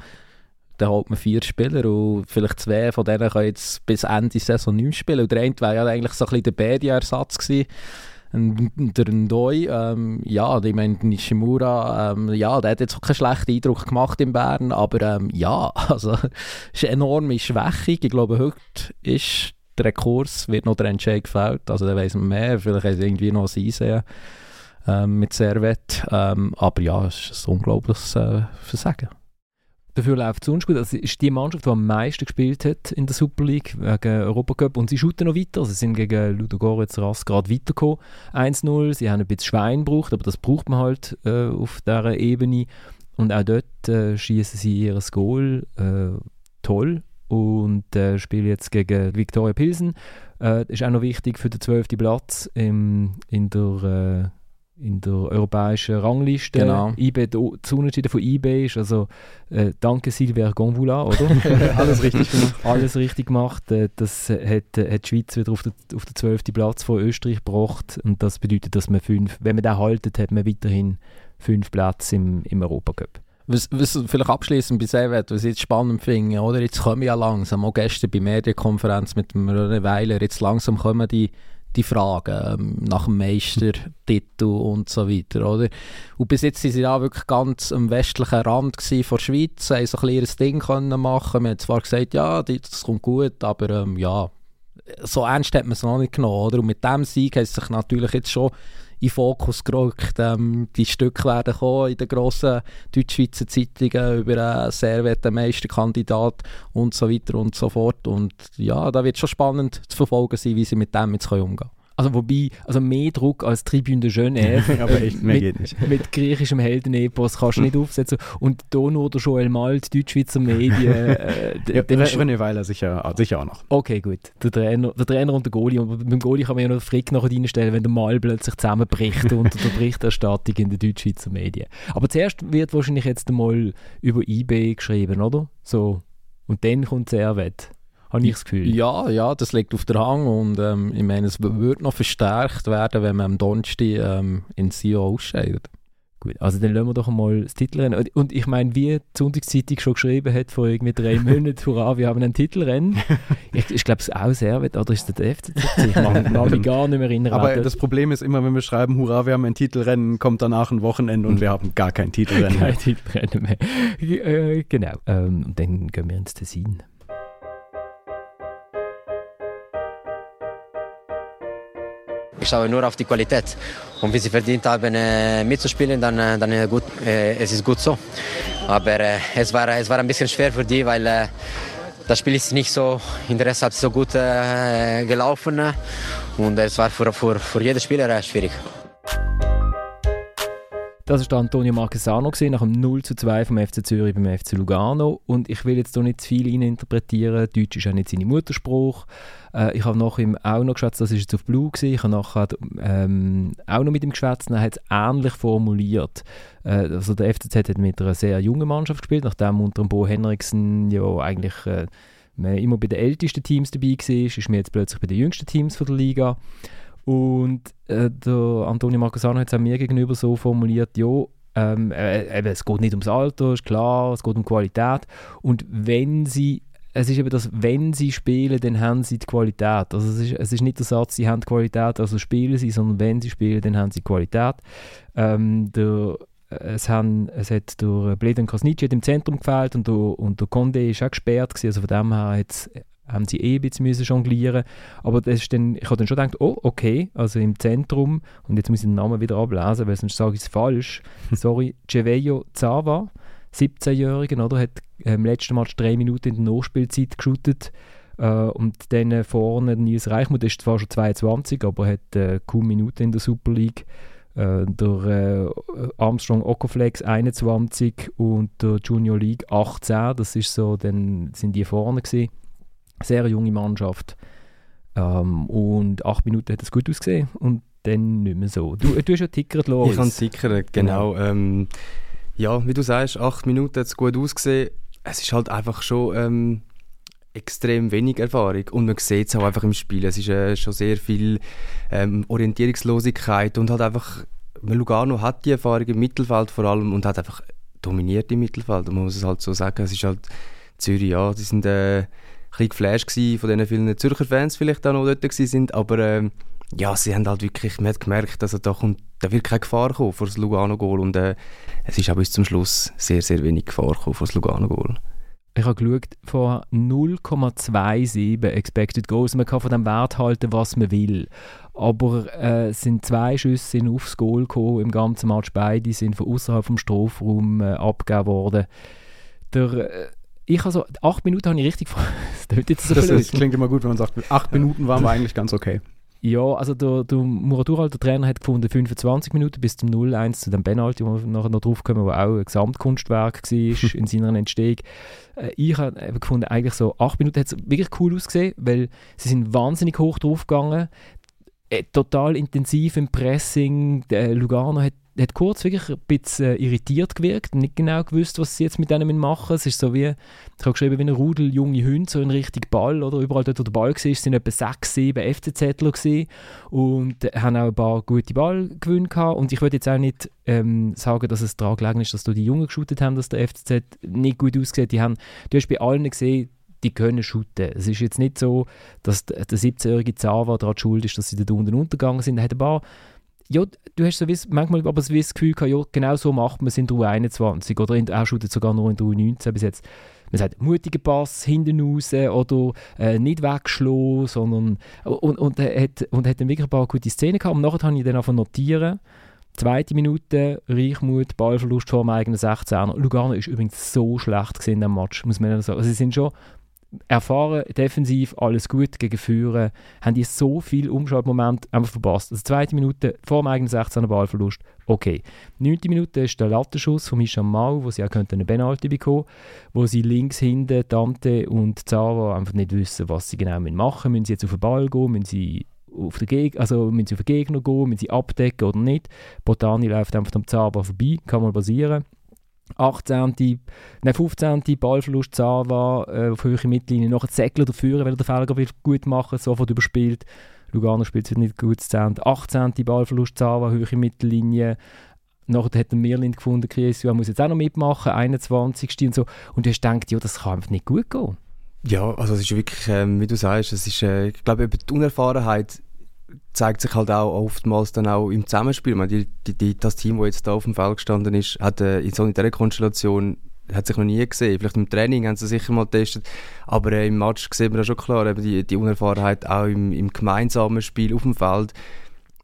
da holt man vier Spieler und vielleicht zwei von denen können jetzt bis Ende Saison nicht spielen. Und der eine wäre ja eigentlich so ein bisschen der Bedia-Ersatz gewesen. Der Ndoi, ähm, ja, ich meine, Nishimura, ähm, ja, der hat jetzt auch keinen schlechten Eindruck gemacht in Bern, aber ähm, ja, (laughs) also, es ist eine enorme Schwächung. Ich glaube, heute ist der Rekurs, wird noch der Entscheid gefällt, also da weiss man mehr, vielleicht haben sie irgendwie noch ein Einsehen ähm, mit Servet, ähm, aber ja, es ist ein unglaubliches äh, Versagen. Dafür läuft es sonst gut. Also, es ist die Mannschaft, die am meisten gespielt hat in der Super League wegen Europacup. Und sie shooten noch weiter. Also, sie sind gegen Ludogorets Ras gerade weitergekommen. 1-0. Sie haben ein bisschen Schwein gebraucht, aber das braucht man halt äh, auf dieser Ebene. Und auch dort äh, schießen sie ihr Goal äh, toll und äh, spielen jetzt gegen Viktoria Pilsen. Äh, ist auch noch wichtig für den 12. Platz im, in der. In der europäischen Rangliste. Genau. IB, das Unentschieden von IB ist also äh, danke Silver Gonvula, oder? (laughs) Alles richtig gemacht. (laughs) Alles richtig gemacht. Äh, das hat, äh, hat die Schweiz wieder auf den, auf den 12. Platz von Österreich gebracht und das bedeutet, dass man fünf, wenn man den haltet, hat man weiterhin fünf Plätze im, im Europacup. Was, was vielleicht abschließend bei Servet, was ich jetzt spannend finde, oder? Jetzt kommen ja langsam, auch gestern bei Medienkonferenz mit dem René Weiler, jetzt langsam kommen die, die Fragen ähm, nach dem Meistertitel und so weiter, oder? Und bis jetzt waren sie da wirklich ganz am westlichen Rand der Schweiz, haben so ein kleines Ding können machen. Man hat zwar gesagt, ja, das kommt gut, aber ähm, ja, so ernst hat man es noch nicht genommen, oder? Und mit diesem Sieg hat es sich natürlich jetzt schon in Fokus gerückt. Ähm, die Stücke werden kommen in den grossen Deutschschweizer Zeitungen über einen Servet, den Meisterkandidat und so weiter und so fort. Und ja, da wird schon spannend zu verfolgen sein, wie sie mit dem jetzt umgehen können. Also wobei, also mehr Druck als Tribune de Genève (laughs) Aber echt, mehr mit, geht nicht. mit griechischem Heldenepos kannst du nicht (laughs) aufsetzen. Und da nur der Joel Malt, Deutschschweizer Medien. Äh, Ja, dem René Weiler sicher, ah, sicher auch noch. Okay, gut. Der Trainer, der Trainer und der Goalie. Und beim Goalie kann man ja noch Frick nachher reinstellen, wenn der Mal plötzlich zusammenbricht unter der (laughs) Berichterstattung in den Deutschschweizer Medien. Aber zuerst wird wahrscheinlich jetzt einmal über eBay geschrieben, oder? So. Und dann kommt Servet. Habe ich das Gefühl. Ja, ja, das liegt auf der Hand und ähm, ich meine, es wird noch verstärkt werden, wenn man am Donnerstag ähm, in Sion ausscheidet. Gut, also dann lassen wir doch einmal das Titelrennen. Und- ich meine, wie die Sonntagszeitung schon geschrieben hat, vor irgendwie drei (laughs) Monaten, hurra, wir haben ein Titelrennen. Ich, ich glaube, es ist auch Servet, oder ist das der FCC? Ich mag (laughs) mag mich gar nicht mehr erinnern. Aber das Problem ist immer, wenn wir schreiben, hurra, wir haben ein Titelrennen, kommt danach ein Wochenende und wir haben gar kein Titelrennen (laughs) mehr. Kein Titelrennen mehr. äh, genau. Ähm, und dann gehen wir ins Tessin. Ich schaue nur auf die Qualität. Und wenn sie verdient haben, äh, mitzuspielen, dann, äh, dann äh, gut, es ist gut so. Aber es, war, es war ein bisschen schwer für die, weil das Spiel ist nicht so in so gut gelaufen. Und es war für, für, für jeden Spieler schwierig. Das war Antonio Marquesano nach dem 0 zu 2 vom FC Zürich beim FC Lugano. Und ich will jetzt hier nicht zu viel interpretieren. Deutsch ist auch nicht seine Mutterspruch. Äh, ich habe nach ihm auch noch geschwätzt, das ist jetzt auf Blue gewesen. Ich habe nachher ähm, auch noch mit ihm geschwätzt er hat es ähnlich formuliert. Äh, also der FCZ hat mit einer sehr jungen Mannschaft gespielt, nachdem unter dem Bo Henriksen ja eigentlich äh, immer bei den ältesten Teams dabei war, ist man jetzt plötzlich bei den jüngsten Teams von der Liga. Und äh, der Antonio Marcasano hat es auch mir gegenüber so formuliert, ja, ähm, äh, eben, es geht nicht ums Alter, ist klar, es geht um Qualität. Und wenn sie, es ist eben das, wenn sie spielen, dann haben sie die Qualität. Also es ist, es ist nicht der Satz, sie haben die Qualität, also spielen sie, sondern wenn sie spielen, dann haben sie Qualität. Ähm, der, es, haben, es hat der Bledan Krasnitschi hat im Zentrum gefehlt und der, und der Conde ist auch gesperrt gewesen, also von dem her haben sie eh ein bisschen müssen jonglieren aber das ist dann, ich habe dann schon gedacht, oh, okay, also im Zentrum, und jetzt muss ich den Namen wieder ablesen, weil sonst sage ich es falsch, (laughs) sorry, Cevello Zava, 17-Jährigen, oder, hat im letzten Match drei Minuten in der Nachspielzeit geschootet äh, und dann vorne Nils Reichmuth, ist zwar schon 22, aber hat äh, kaum Minuten in der Super League Äh, der äh, Armstrong Okoflex 21 und der Junior League 18, das ist so, dann sind die vorne gewesen. Sehr junge Mannschaft. Ähm, und acht Minuten hat es gut ausgesehen und dann nicht mehr so. Du, du hast ja tickert, Loris. Ich habe tickert, genau. Ähm, ja, wie du sagst, acht Minuten hat es gut ausgesehen. Es ist halt einfach schon ähm, extrem wenig Erfahrung und man sieht es auch einfach im Spiel. Es ist äh, schon sehr viel ähm, Orientierungslosigkeit und halt einfach, Lugano hat die Erfahrung im Mittelfeld vor allem und hat einfach dominiert im Mittelfeld, man muss es halt so sagen. Es ist halt Zürich, ja, die sind äh, ein bisschen geflasht von den vielen Zürcher Fans vielleicht auch noch dort sind, aber äh, ja, sie haben halt wirklich, man hat gemerkt, dass da kommt, da wird keine Gefahr kommen vor das Lugano-Goal und äh, es ist auch bis zum Schluss sehr, sehr wenig Gefahr gekommen vor das Lugano-Goal. Ich habe geschaut, vor 0,27 Expected Goals. Man kann von dem Wert halten, was man will. Aber äh, es sind zwei Schüsse aufs Goal gekommen im ganzen Match. Beide sind von außerhalb vom Strafraum äh, abgegeben worden. Der, äh, ich also, acht Minuten habe ich richtig (laughs) das, jetzt so das, das klingt immer gut, wenn man sagt, acht Minuten waren wir (laughs) eigentlich ganz okay. Ja, also der, der Muradural, der Trainer, hat gefunden 25 Minuten bis zum 0-1 zu dem Penalty, wo wir nachher noch drauf kommen, wo auch ein Gesamtkunstwerk war (laughs) in seiner Entstehung. Äh, ich habe gefunden, eigentlich so 8 Minuten hat es wirklich cool ausgesehen, weil sie sind wahnsinnig hoch drauf gegangen, äh, total intensiv im Pressing. Der Lugano hat hat kurz wirklich ein bisschen äh, irritiert gewirkt, nicht genau gewusst, was sie jetzt mit denen machen. Es ist so wie, ich habe geschrieben, wie ein Rudel junge Hunde, so ein richtig Ball, oder überall dort, wo der Ball war, sind etwa sechs, sieben FCZler gewesen und haben auch ein paar gute Ballgewinne gehabt und ich würde jetzt auch nicht ähm, sagen, dass es daran gelegen ist, dass da die Jungen geschootet haben, dass der FCZ nicht gut aussieht. Die haben, du hast bei allen gesehen, die können shooten. Es ist jetzt nicht so, dass der 17-jährige Zava daran schuld ist, dass sie da unten untergegangen sind. Er hat ein paar ja, du hast so wie, manchmal aber so das Gefühl gehabt, ja, genau so macht man es in der U21 oder in, er shootet sogar noch in der U19 bis jetzt. Man sagt, mutiger Pass hinten raus oder äh, nicht wegschlagen, sondern und, und, er hat, und hat dann wirklich ein paar gute Szenen gehabt und nachher habe ich dann einfach notieren, Zweite Minute, Reichmut, Ballverlust vor dem eigenen 16er. Lugano ist übrigens so schlecht in diesem Match, muss man sagen. Also sie sind schon erfahren, defensiv, alles gut, gegen Führen, haben die so viel Umschaltmoment einfach verpasst. Also zweite Minute vor dem eigenen 16er Ballverlust, okay. Neunte Minute ist der Lattenschuss von Michel Mau, wo sie auch eine Penalty bekommen wo sie links hinten Dante und Zara einfach nicht wissen, was sie genau machen müssen. Müssen sie jetzt auf den Ball gehen, müssen sie auf den, Geg also Gegner gehen, müssen sie abdecken oder nicht. Botani läuft einfach am Zara vorbei, kann mal passieren. 18. Nein, 15. Ballverlust Zava äh, auf höhere Mittellinie. Nachher Zegler dafür, weil er den Fehler gut machen sofort überspielt. Lugano spielt es nicht gut. 18. Ballverlust Zava, höhere Mittellinie. Nachher hat er Mirlind gefunden, Chiesua muss jetzt auch noch mitmachen, 21. und so. Und du hast gedacht, ja, das kann einfach nicht gut gehen. Ja, also es ist wirklich, ähm, wie du sagst, es ist, äh, ich glaube, über die Unerfahrenheit zeigt sich halt auch oftmals dann auch im Zusammenspiel. meine, die, die, die, das Team, das jetzt da auf dem Feld gestanden ist, hat äh, in so einer Konstellation hat sich noch nie gesehen. Vielleicht im Training haben sie sicher mal getestet, aber äh, im Match sieht man ja schon klar, eben die, die Unerfahrenheit auch im, im gemeinsamen Spiel auf dem Feld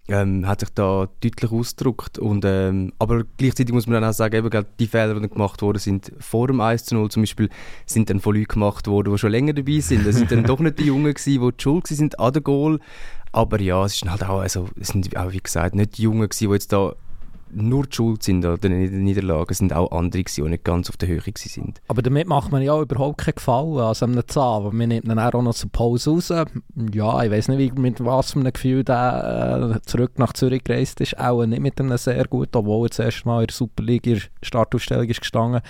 ähm, hat sich da deutlich ausgedrückt. Und, ähm, aber gleichzeitig muss man dann auch sagen, eben, die Fehler, die dann gemacht wurden, sind vor dem 1 zu 0 zum Beispiel, sind dann von Leuten gemacht worden, die schon länger dabei sind. Das sind dann doch nicht die Jungen gewesen, die die schuld waren an der Goal. Aber ja, es sind halt auch, also, es sind auch, wie gesagt, nicht die Jungen die jetzt da nur die Schuld sind oder in der Niederlage, es sind auch andere die nicht ganz auf der Höhe sind. Aber damit macht man ja überhaupt keinen Gefallen also einem Zahn. Man nimmt dann auch noch zur Pause raus. Ja, ich weiß nicht, mit was für einem Gefühl der äh, zurück nach Zürich gereist ist. Auch nicht mit einem sehr gut, obwohl er das erste Mal in der Superliga Startausstellung ist gestanden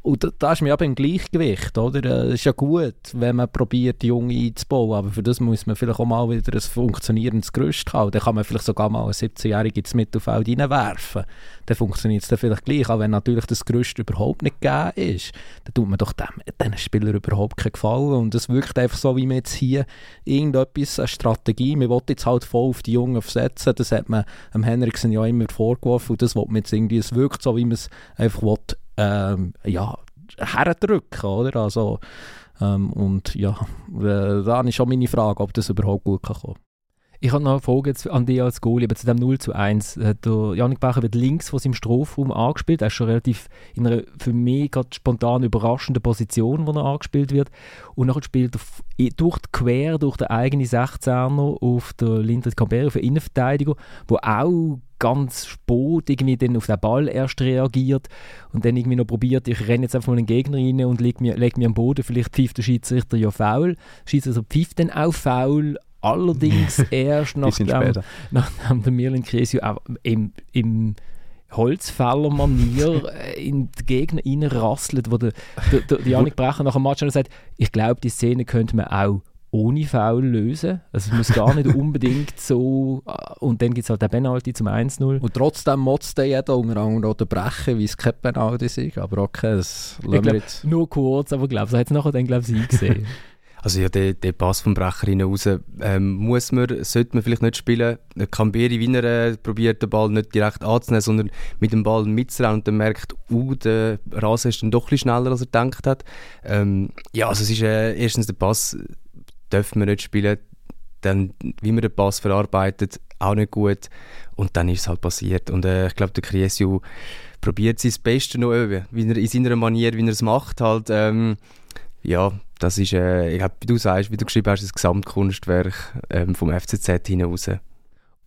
und da, da ist man ja im Gleichgewicht, oder? Es ist ja gut, wenn man probiert, die Jungen einzubauen, aber für das muss man vielleicht auch mal wieder ein funktionierendes Gerüst haben. Dann kann man vielleicht sogar mal einen 17-Jährigen ins Mittelfeld reinwerfen. Dann funktioniert es dann vielleicht gleich, auch wenn natürlich das Gerüst überhaupt nicht gegeben ist. Dann tut man doch dem, diesen Spielern überhaupt keinen Gefallen und es wirkt einfach so, wie man jetzt hier irgendetwas, eine Strategie, man will jetzt halt voll auf die Jungen setzen, das hat man dem Henriksen ja immer vorgeworfen und das will man jetzt irgendwie, es wirkt so, wie man es einfach will, ähm, ja, herdrücken, oder? Also, ähm, und ja, äh, da ist schon meine Frage, ob das überhaupt gut kann kommen ich habe noch eine Frage an dich als Goalie, aber zu dem 0 zu 1. Äh, der Janik Becher wird links von seinem Strafraum angespielt. Er ist schon relativ in einer für mich gerade spontan überraschenden Position, wo er angespielt wird. Und nachher spielt er durch die quer durch den eigenen 16er auf der Linda Campere für Innenverteidiger, wo auch ganz spät irgendwie dann auf den Ball erst reagiert und dann irgendwie noch probiert, ich renne jetzt einfach mal den Gegner rein und lege mir, leg mir am Boden, vielleicht pfeift der Schiedsrichter ja faul, Schiedsrichter pfeift dann auch faul, allerdings (laughs) erst nachdem, nachdem der Mirlin Kresio auch im, im Holzfäller-Manier äh, in die Gegner reinrasselt, wo der, der, der Janik Brecher nach dem Match sagt, ich glaube, die Szene könnte man auch ohne Foul lösen. Also es muss gar nicht (laughs) unbedingt so. Äh, und dann gibt es halt den Penalty zum 1-0. Und trotzdem motzt jeder unter anderem unterbrechen, wie es kein Penalty ist. Aber okay, das lassen jetzt. Nur kurz, aber ich glaube, so hat es nachher dann, glaube ich, eingesehen. (laughs) Also ja, der, der Pass vom Brecher raus ähm, muss man, sollte man vielleicht nicht spielen. Camberi, wie er äh, probiert, den Ball nicht direkt anzunehmen, sondern mit dem Ball mitzurennen und dann merkt, uh, der Rasen ist dann doch ein schneller, als er gedacht hat. Ähm, ja, also es ist äh, erstens der Pass, dürfen wir nicht spielen, dann, wie man den Pass verarbeitet, auch nicht gut. Und dann ist es halt passiert. Und äh, ich glaube, der Criesio probiert sein Bestes noch üben, wie er in seiner Manier, wie er es macht, halt. Ähm, ja, das ist, äh, ich hab, wie du sagst, wie du geschrieben hast, das Gesamtkunstwerk ähm, vom FCZ hinaus.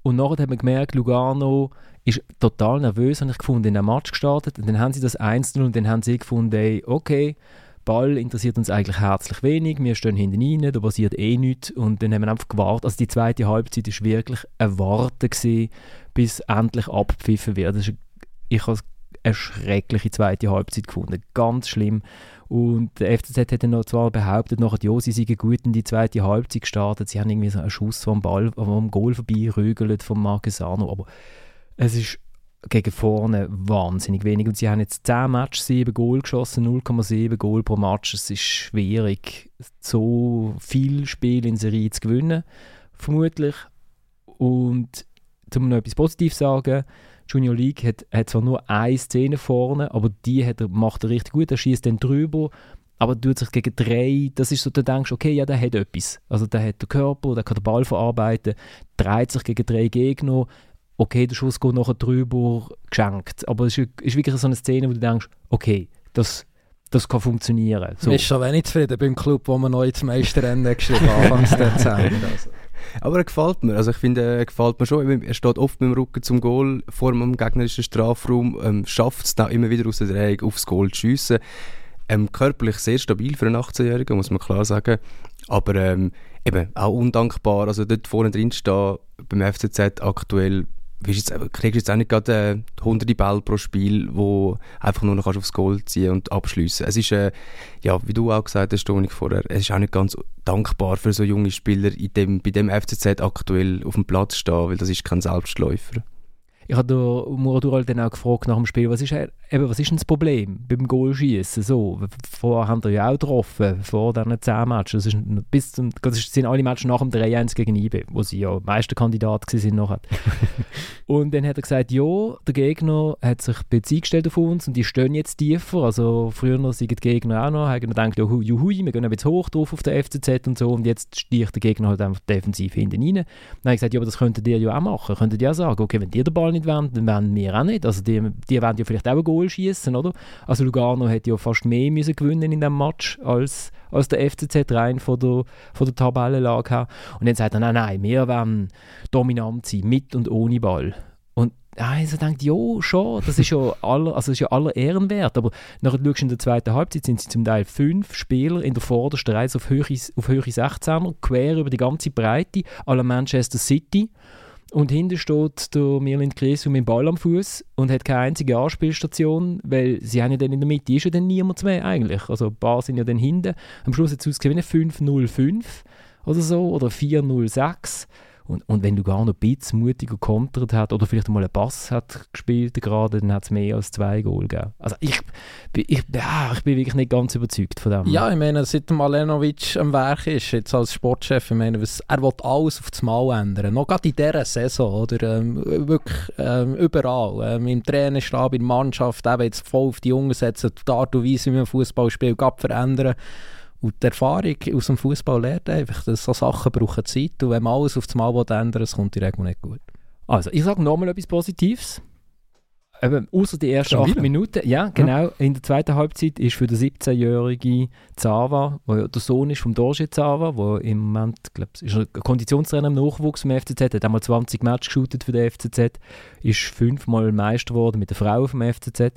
Und nachher hat man gemerkt, Lugano ist total nervös, habe ich gefunden, in den Match gestartet. Und dann haben sie das Einzelne und dann haben sie gefunden, ey, okay, Ball interessiert uns eigentlich herzlich wenig, wir stehen hinten rein, da passiert eh nichts. Und dann haben wir einfach gewartet. Also die zweite Halbzeit war wirklich ein Warten, gewesen, bis endlich abgepfiffen wird. Ist, ich habe eine schreckliche zweite Halbzeit gefunden, ganz schlimm. Und der FCZ hat dann noch zwar behauptet, nachher, ja, sie seien gut in die zweite Halbzeit gestartet. Sie haben irgendwie so einen Schuss vom Ball, vom Goal vorbeirügelt von Marquesano. Aber es ist gegen vorne wahnsinnig wenig. Und sie haben jetzt 10 Matches, 7 Goal geschossen, 0,7 Goal pro Match. Es ist schwierig, so viel Spiel in Serie zu gewinnen, vermutlich. Und um noch etwas Positives zu sagen, Junior League hat, hat zwar nur eine Szene vorne, aber die hat er, macht er richtig gut. Er schießt dann drüber, aber tut sich gegen drei. Das ist so, du denkst, okay, ja, der hat etwas. Also der hat den Körper, der kann den Ball verarbeiten, dreht sich gegen drei Gegner. Okay, der Schuss geht nachher drüber, geschenkt. Aber es ist, ist wirklich so eine Szene, wo du denkst, okay, das, das kann funktionieren. So. Ist schon wenig zufrieden beim Club, wo man neu zum Meisterrennen geschrieben hat, Anfangs (laughs) Dezember. Also. Aber er gefällt mir. Also ich finde, er gefällt mir schon. Er steht oft mit dem Rücken zum Goal vor dem gegnerischen Strafraum, ähm, schafft es dann immer wieder aus der Drehung aufs Goal zu schiessen. Ähm, körperlich sehr stabil für einen 18-Jährigen, muss man klar sagen. Aber ähm, eben auch undankbar. Also dort vorne drin stehen beim FCZ aktuell jetzt, kriegst jetzt auch nicht gerade äh, hunderte Bälle pro Spiel, wo einfach nur noch aufs Goal ziehen und abschließen. Es ist, äh, ja, wie du auch gesagt hast, Toni, vorher, es ist auch nicht ganz dankbar für so junge Spieler, in dem, bei dem FCZ aktuell auf dem Platz stehen, weil das ist kein Selbstläufer ich habe Muradural dann auch gefragt nach dem Spiel, was ist, eben, was ist denn das Problem beim Goalschießen? So, vorher haben wir ja auch getroffen, vor diesen 10 Matches. Das, ist bis zum, das sind alle Matches nach dem 3-1 gegen IBE, wo sie ja Meisterkandidat waren (laughs) und dann hat er gesagt, ja, der Gegner hat sich Beziehung gestellt auf uns und die stehen jetzt tiefer. Also früher sind die Gegner auch noch, haben gedacht, ja, juhui, wir gehen jetzt hoch drauf auf der FCZ und so und jetzt sticht der Gegner halt einfach defensiv hinten rein. Dann habe ich gesagt, ja, aber das könntet ihr ja auch machen. Könntet ihr ja sagen, okay, wenn ihr den Ball nicht nicht wollen, dann wollen wir auch nicht. Also die, die wollen ja vielleicht auch ein Goal schießen, oder? Also Lugano hätte ja fast mehr müssen gewinnen in diesem Match als, als der FCZ rein von der, von der Tabellenlage her. Und dann sagt er, nein, nein, wir wollen dominant sein, mit und ohne Ball. Und also denkt, ja, schon, das ist ja (laughs) aller, also ja aller Ehrenwert. Aber nachher schaust du in der zweiten Halbzeit, sind sie zum Teil fünf Spieler in der vordersten Reihe auf höhere, auf höhere 16er, quer über die ganze Breite, aller Manchester City. Und hinten steht der Mirlind Kresu mit dem Ball am Fuß und hat keine einzige Anspielstation, weil sie haben ja dann in der Mitte ist ja dann niemand mehr eigentlich. Also ein paar sind ja dann hinten. Am Schluss hat es ausgesehen 5-0-5 oder so oder 4-0-6. Und, und wenn du gar noch ein bisschen mutiger kontert hat oder vielleicht mal einen Pass hat gespielt gerade, dann hat es mehr als zwei Goal gegeben. Also ich, ich, ja, ich bin wirklich nicht ganz überzeugt von dem. Ja, ich meine, seit Malenovic am Werk ist, jetzt als Sportchef, ich meine, er will alles auf das Mal ändern. Noch gerade in dieser Saison, oder? Ähm, wirklich ähm, überall. Ähm, Im Trainerstab, in der Mannschaft, eben jetzt voll auf die Jungen setzen, die Art und Weise, wie man Fußball spielt, verändern. Und die Erfahrung aus dem Fußball lernt einfach, dass so Sachen brauchen Zeit und wenn man alles auf das Mal ändern will, kommt die Regel nicht gut. Also, ich sage nochmal etwas Positives. Eben, außer die ersten acht? Minuten. Ja, genau. In der zweiten Halbzeit ist für den 17-jährigen Zava, der ja der Sohn ist vom Dorje Zava, der im Moment, glaube ich, ist er Konditionstrainer im Nachwuchs vom FCZ, hat einmal 20 Matches geshootet für den FCZ, ist fünfmal Meister geworden mit der Frau vom FCZ.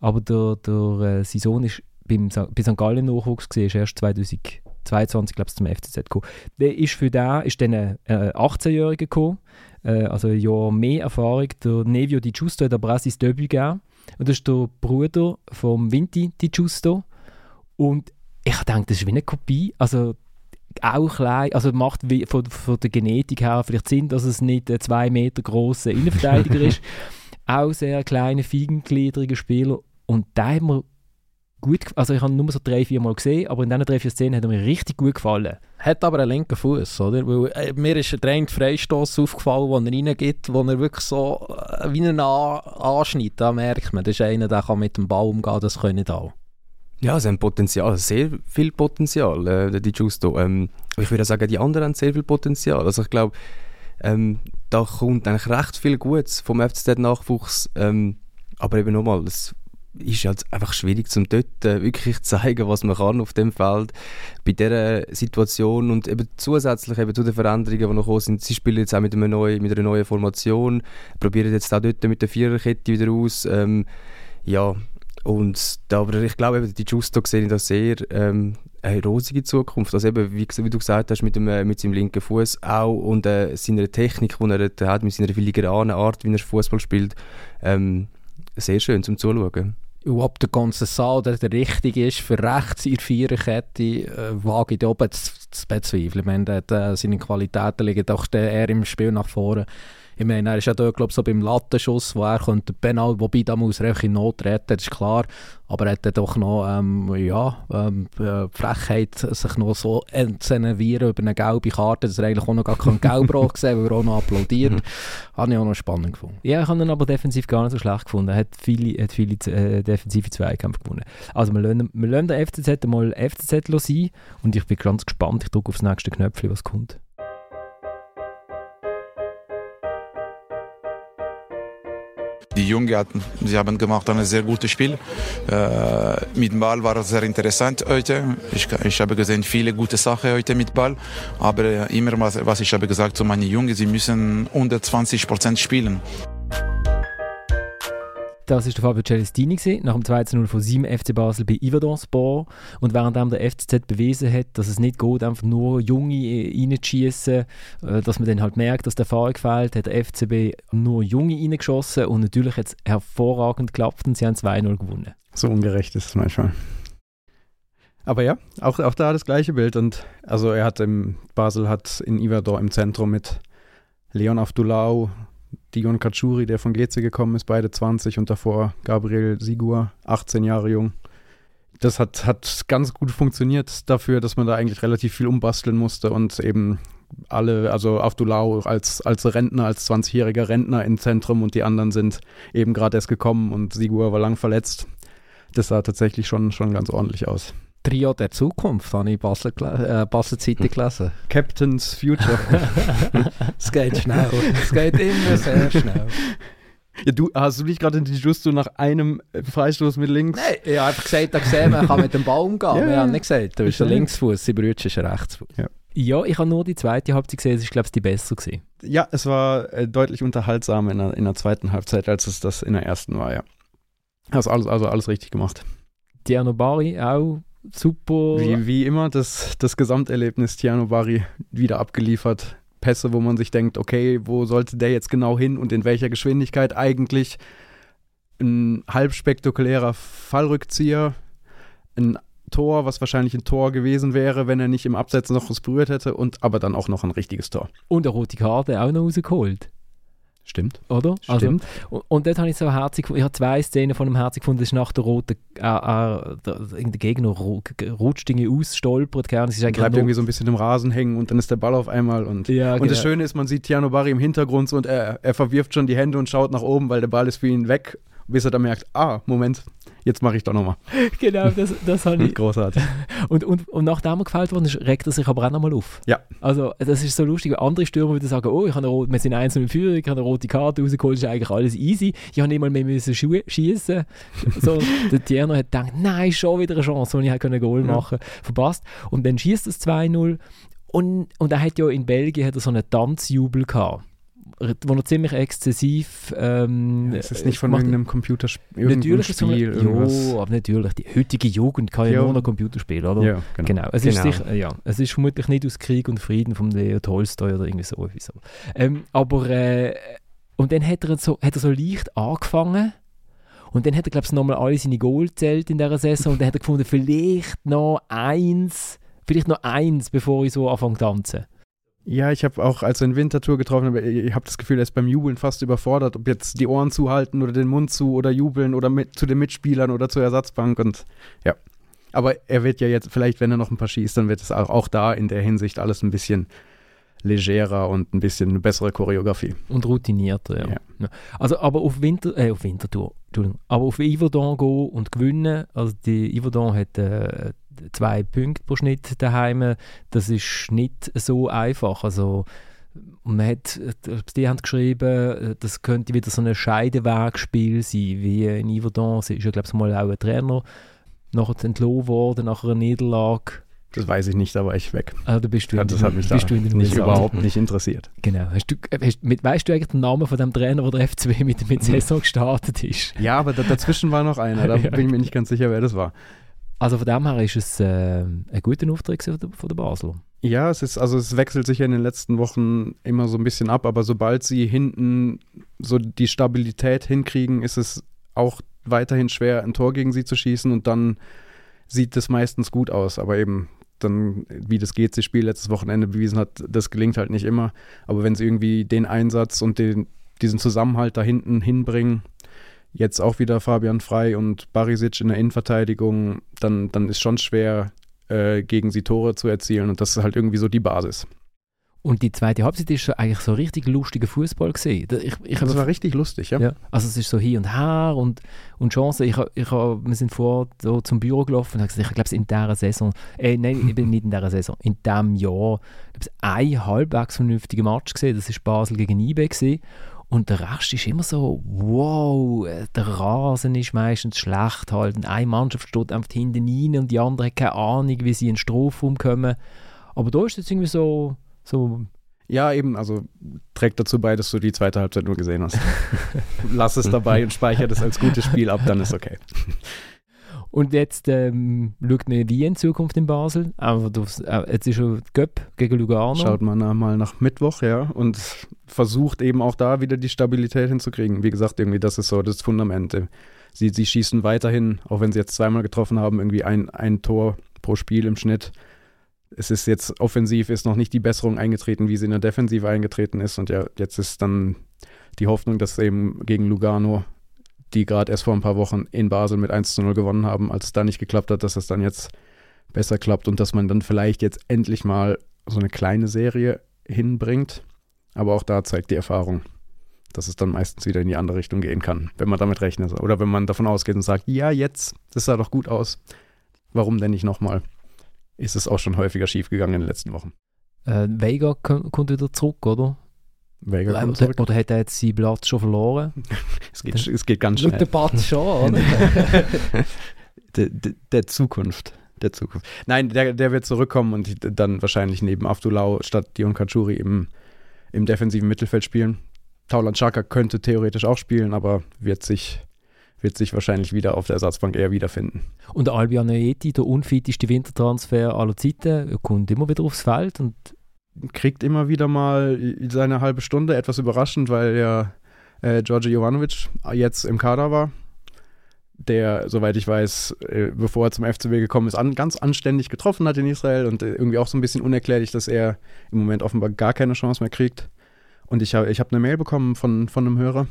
Aber der, der, äh, sein Sohn ist beim, bei St. Gallen Nachwuchs gewesen, ist erst 2022, glaube ich, zum FCZ gekommen. Der ist für den, ist dann ein äh, 18-Jähriger gekommen, äh, also ein Jahr mehr Erfahrung. Der Nevio Di Giusto hat aber auch sein Debüt gegeben. Und das ist der Bruder vom Vinti Di Giusto. Und ich denke, das ist wie eine Kopie. Also auch klein, also macht von, von der Genetik her vielleicht Sinn, dass es nicht ein zwei Meter grosser Innenverteidiger (laughs) ist. Auch sehr kleiner, feigengliedriger Spieler. Und da hat mir gut, also ich habe nur so drei, vier Mal gesehen, aber in diesen drei, vier Szenen hat er mir richtig gut gefallen. Hat aber einen linken Fuß, oder? Weil, äh, mir ist ein Freistoß aufgefallen, den er reingibt, wo er wirklich so äh, wie einen an anschneidet. Da merkt man, das ist einer, der kann mit dem Ball umgehen, das können nicht alle. Ja, sie haben Potenzial, sehr viel Potenzial, äh, der Di Giusto. Ähm, ich würde sagen, die anderen haben sehr viel Potenzial. Also ich glaube, ähm, da kommt eigentlich recht viel Gutes vom FCZ-Nachwuchs. Ähm, aber eben nochmal, es ist halt einfach schwierig, zum dort äh, wirklich zu zeigen, was man kann auf dem Feld bei dieser Situation und eben zusätzlich eben zu den Veränderungen, die noch gekommen sind. Sie spielen jetzt auch mit, einem neuen, mit einer neuen Formation, probieren jetzt auch dort mit der Viererkette wieder aus. Ähm, ja, und da, aber ich glaube, eben, die Justo sehen das sehr ähm, eine rosige Zukunft. Also eben, wie, wie du gesagt hast, mit, dem, äh, mit seinem linken Fuß auch und äh, seiner Technik, die er hat, mit seiner filigranen Art, wie er Fußball spielt, ähm, sehr schön zum Zuschauen. Ob der ganze Saal der, der richtig ist für rechts in Viererkette, äh, wage ich oben zu, zu bezweifeln. Ich meine, der, seine Qualitäten liegen doch eher im Spiel nach vorne. Ich meine, er ist ja dort, glaube ich, so beim Lattenschuss, wo er könnte Penal, wobei da muss er in Not retten, das ist klar. Aber er hat dann doch noch, ähm, ja, ähm, äh, Frechheit, sich noch so entzenieren über eine gelbe Karte, dass er eigentlich auch noch gar kein Gelbrot (laughs) gesehen weil er auch noch applaudiert. Habe ich auch noch spannend gefunden. Ja, ich habe ihn aber defensiv gar nicht so schlecht gefunden. Er hat viele, hat viele äh, defensive Zweikämpfe gewonnen. Also wir lassen, wir lassen den FCZ mal FCZ sein und ich bin ganz gespannt. Ich drücke aufs nächste Knöpfchen, was kommt. Die Jungen hatten, sie haben gemacht ein sehr gutes Spiel. Äh, mit Ball war es sehr interessant heute. Ich, ich habe gesehen viele gute Sachen heute mit Ball. Aber äh, immer was, was ich habe gesagt zu meinen Jungen, sie müssen unter 20 Prozent spielen. Das war der Fabio Celestini gewesen, nach dem 2-0 von seinem FC Basel bei Yverdonspor. Und währenddem der FCZ bewiesen hat, dass es nicht geht, einfach nur Junge äh, reinzuschießen, äh, dass man dann halt merkt, dass der Erfahrung fehlt, hat der FCB nur Junge reingeschossen und natürlich hat es hervorragend geklappt und sie haben 2-0 gewonnen. So ungerecht ist es manchmal. Aber ja, auch, auch da das gleiche Bild. Und also er hat im Basel hat in Iverdor im Zentrum mit Leon Avdulau, Dion Kachuri, der von GC gekommen ist, beide 20 und davor Gabriel Sigur, 18 Jahre jung. Das hat, hat ganz gut funktioniert dafür, dass man da eigentlich relativ viel umbasteln musste und eben alle, also Avdulau als, als Rentner, als 20-jähriger Rentner im Zentrum und die anderen sind eben gerade erst gekommen und Sigur war lang verletzt. Das sah tatsächlich schon, schon ganz ordentlich aus. Trio der Zukunft, habe ich Basel, äh, Basel Zeitung gelesen. (laughs) Captain's Future. (laughs) Es geht schnell. Es geht immer sehr schnell. ja, du, hast du dich gerade in die Justo nach einem Freistoß mit links? Nein, ich habe einfach gesagt, da gesehen, man kann mit dem Ball umgehen. Ja, Wir ja. haben nicht gesagt, du bist ein Ja. Linksfuß, sein Brüder ist ein Rechtsfuß. Ja, ich habe nur die zweite Halbzeit gesehen, es ist glaube ich die bessere gewesen. Ja, es war äh, deutlich unterhaltsamer in der, in der zweiten Halbzeit, als es das in der ersten war, ja. Hast alles, also alles richtig gemacht. Diano Bari auch super. Wie, wie immer, das, das Gesamterlebnis Tiano Bari wieder abgeliefert. Pässe, wo man sich denkt, okay, wo sollte der jetzt genau hin und in welcher Geschwindigkeit eigentlich? Ein halb spektakulärer Fallrückzieher, ein Tor, was wahrscheinlich ein Tor gewesen wäre, wenn er nicht im Abseits noch was berührt hätte, und aber dann auch noch ein richtiges Tor. Und eine rote Karte auch noch rausgeholt. Stimmt. Oder? Stimmt. Also, und, dort habe ich so herzig. Ich habe zwei Szenen von dem herzig gefunden. Das ist nach der roten, äh, äh, der, der Gegner rutscht irgendwie aus, stolpert, Ahnung. Es bleibt nur- irgendwie so ein bisschen im Rasen hängen und dann ist der Ball auf einmal und, Ja, und genau. das Schöne ist, man sieht Tiano Barry im Hintergrund so und er, er verwirft schon die Hände und schaut nach oben, weil der Ball ist für ihn weg bis er dann merkt, ah, Moment, jetzt mache ich doch nochmal. (laughs) Genau, das, das habe ich. (laughs) Großartig. Und, und, und nachdem er gefällt worden ist, regt er sich aber auch nochmal auf. Ja. Also, das ist so lustig, weil andere Stürmer würden sagen, oh, ich habe eine rote, wir sind einzeln in Führung, ich habe eine rote Karte rausgeholt, ist eigentlich alles easy. Ich habe nicht mal mehr müssen schießen. So, (laughs) der Tierno hat gedacht, nein, schon wieder eine Chance, wo ich ein Goal machen konnte. Verpasst. Und dann schießt es 2-0. Und, und er hat ja in Belgien hat er so einen Tanzjubel gehabt wo er ziemlich exzessiv. Ähm, ja, ist es nicht von macht- irgendeinem Computerspiel? Natürlich ist Spiel, irgendwas? Ja, aber natürlich. Die heutige Jugend kann ja, Ja. nur noch Computerspiele, oder? Ja, genau. Genau. Es, Ist Genau. sicher, ja, es ist vermutlich nicht aus Krieg und Frieden von Leo Tolstoi oder irgendwie so. Irgendwie so. Ähm, aber äh, und dann hat er, so, hat er so leicht angefangen und dann hat er, glaube ich, nochmal alle seine Goal gezählt in dieser Saison und dann hat er gefunden, vielleicht noch eins, vielleicht noch eins, bevor ich so anfange zu tanzen. Ja, ich habe auch, als er in Wintertour getroffen habe, ich habe das Gefühl, er ist beim Jubeln fast überfordert, ob jetzt die Ohren zuhalten oder den Mund zu oder jubeln oder mit, zu den Mitspielern oder zur Ersatzbank und ja. Aber er wird ja jetzt, vielleicht wenn er noch ein paar schießt, dann wird es auch, auch da in der Hinsicht alles ein bisschen legerer und ein bisschen eine bessere Choreografie. Und routinierter, ja. Ja. Also, aber auf Winter, äh, auf Wintertour, Entschuldigung, aber auf Yverdon gehen und gewinnen, also die Yverdon hat äh, zwei Punkte pro Schnitt daheim, das ist nicht so einfach, also man hat, die haben geschrieben, das könnte wieder so ein Scheidewegspiel sein, wie in Yverdon, es ist ja glaube ich mal auch ein Trainer nachher entlohnt worden nach einer Niederlage, Das weiß ich nicht, da war ich weg. ah, da bist du, Ja, das hat mich da bist du in den nicht USA. überhaupt nicht interessiert. Genau. Hast du, hast, mit, weißt du eigentlich den Namen von dem Trainer, wo der FCB mit, mit der Saison (laughs) gestartet ist? Ja, aber da, dazwischen war noch einer, da (laughs) Ja. bin ich mir nicht ganz sicher, wer das war. Also von dem her ist es äh, ein guter Auftritt von der, von der Basler. Ja, es ist, also es wechselt sich ja in den letzten Wochen immer so ein bisschen ab, aber sobald sie hinten so die Stabilität hinkriegen, ist es auch weiterhin schwer, ein Tor gegen sie zu schießen und dann sieht es meistens gut aus. Aber eben dann, wie das geht, das Spiel letztes Wochenende bewiesen hat, das gelingt halt nicht immer. Aber wenn sie irgendwie den Einsatz und den, diesen Zusammenhalt da hinten hinbringen, jetzt auch wieder Fabian Frei und Barisic in der Innenverteidigung, dann, dann ist schon schwer, äh, gegen sie Tore zu erzielen und das ist halt irgendwie so die Basis. Und die zweite Halbzeit ist so eigentlich so richtig lustiger Fußball gesehen. Ich, ich Das war richtig lustig, ja. ja. Also es ist so hin und her und, und Chancen. Ich, ich, wir sind vor so zum Büro gelaufen und haben gesagt, ich glaube, in dieser Saison, äh, nein, ich bin nicht in dieser Saison, in diesem Jahr, ich habe ein halbwegs vernünftiger Match gesehen, das ist Basel gegen IB gewesen. Und der Rest ist immer so, wow, der Rasen ist meistens schlecht halt. Eine Mannschaft steht einfach hinten rein und die andere hat keine Ahnung, wie sie in den Strafraum kommen. Aber da ist jetzt irgendwie so, so Ja, eben, also trägt dazu bei, dass du die zweite Halbzeit nur gesehen hast. (laughs) Lass es dabei und speichere das als gutes Spiel ab, dann ist okay. Und jetzt ähm, schaut man wie in Zukunft in Basel. Aber das, äh, jetzt ist schon Göpp gegen Lugano. Schaut man mal nach Mittwoch, ja, und versucht eben auch da wieder die Stabilität hinzukriegen. Wie gesagt, irgendwie, das ist so das Fundament. Sie, sie schießen weiterhin, auch wenn sie jetzt zweimal getroffen haben, irgendwie ein, ein Tor pro Spiel im Schnitt. Es ist jetzt offensiv, ist noch nicht die Besserung eingetreten, wie sie in der Defensive eingetreten ist. Und ja, jetzt ist dann die Hoffnung, dass eben gegen Lugano, die gerade erst vor ein paar Wochen in Basel mit 1 zu 0 gewonnen haben, als es da nicht geklappt hat, dass es dann jetzt besser klappt und dass man dann vielleicht jetzt endlich mal so eine kleine Serie hinbringt. Aber auch da zeigt die Erfahrung, dass es dann meistens wieder in die andere Richtung gehen kann, wenn man damit rechnet. Oder wenn man davon ausgeht und sagt, ja, jetzt, das sah doch gut aus. Warum denn nicht nochmal? Ist es auch schon häufiger schiefgegangen in den letzten Wochen. Äh, Vega ko- kommt wieder zurück, oder? Vega kommt oder, zurück. oder hat er jetzt seinen Platz schon verloren? (laughs) Es geht, es geht ganz schnell. der Patz schon, oder? (laughs) der, der, der Zukunft. Der Zukunft. Nein, der, der wird zurückkommen und dann wahrscheinlich neben Abdullah statt Dion Kachuri im, im defensiven Mittelfeld spielen. Tauland Chaka könnte theoretisch auch spielen, aber wird sich, wird sich wahrscheinlich wieder auf der Ersatzbank eher wiederfinden. Und der Albion Eti, der unfiteste Wintertransfer aller Zeiten, er kommt immer wieder aufs Feld und Kriegt immer wieder mal seine halbe Stunde, etwas überraschend, weil ja äh, Georgi Jovanovic jetzt im Kader war. Der, soweit ich weiß, äh, bevor er zum FCB gekommen ist, an, ganz anständig getroffen hat in Israel und äh, irgendwie auch so ein bisschen unerklärlich, dass er im Moment offenbar gar keine Chance mehr kriegt. Und ich habe ich hab eine Mail bekommen von, von einem Hörer.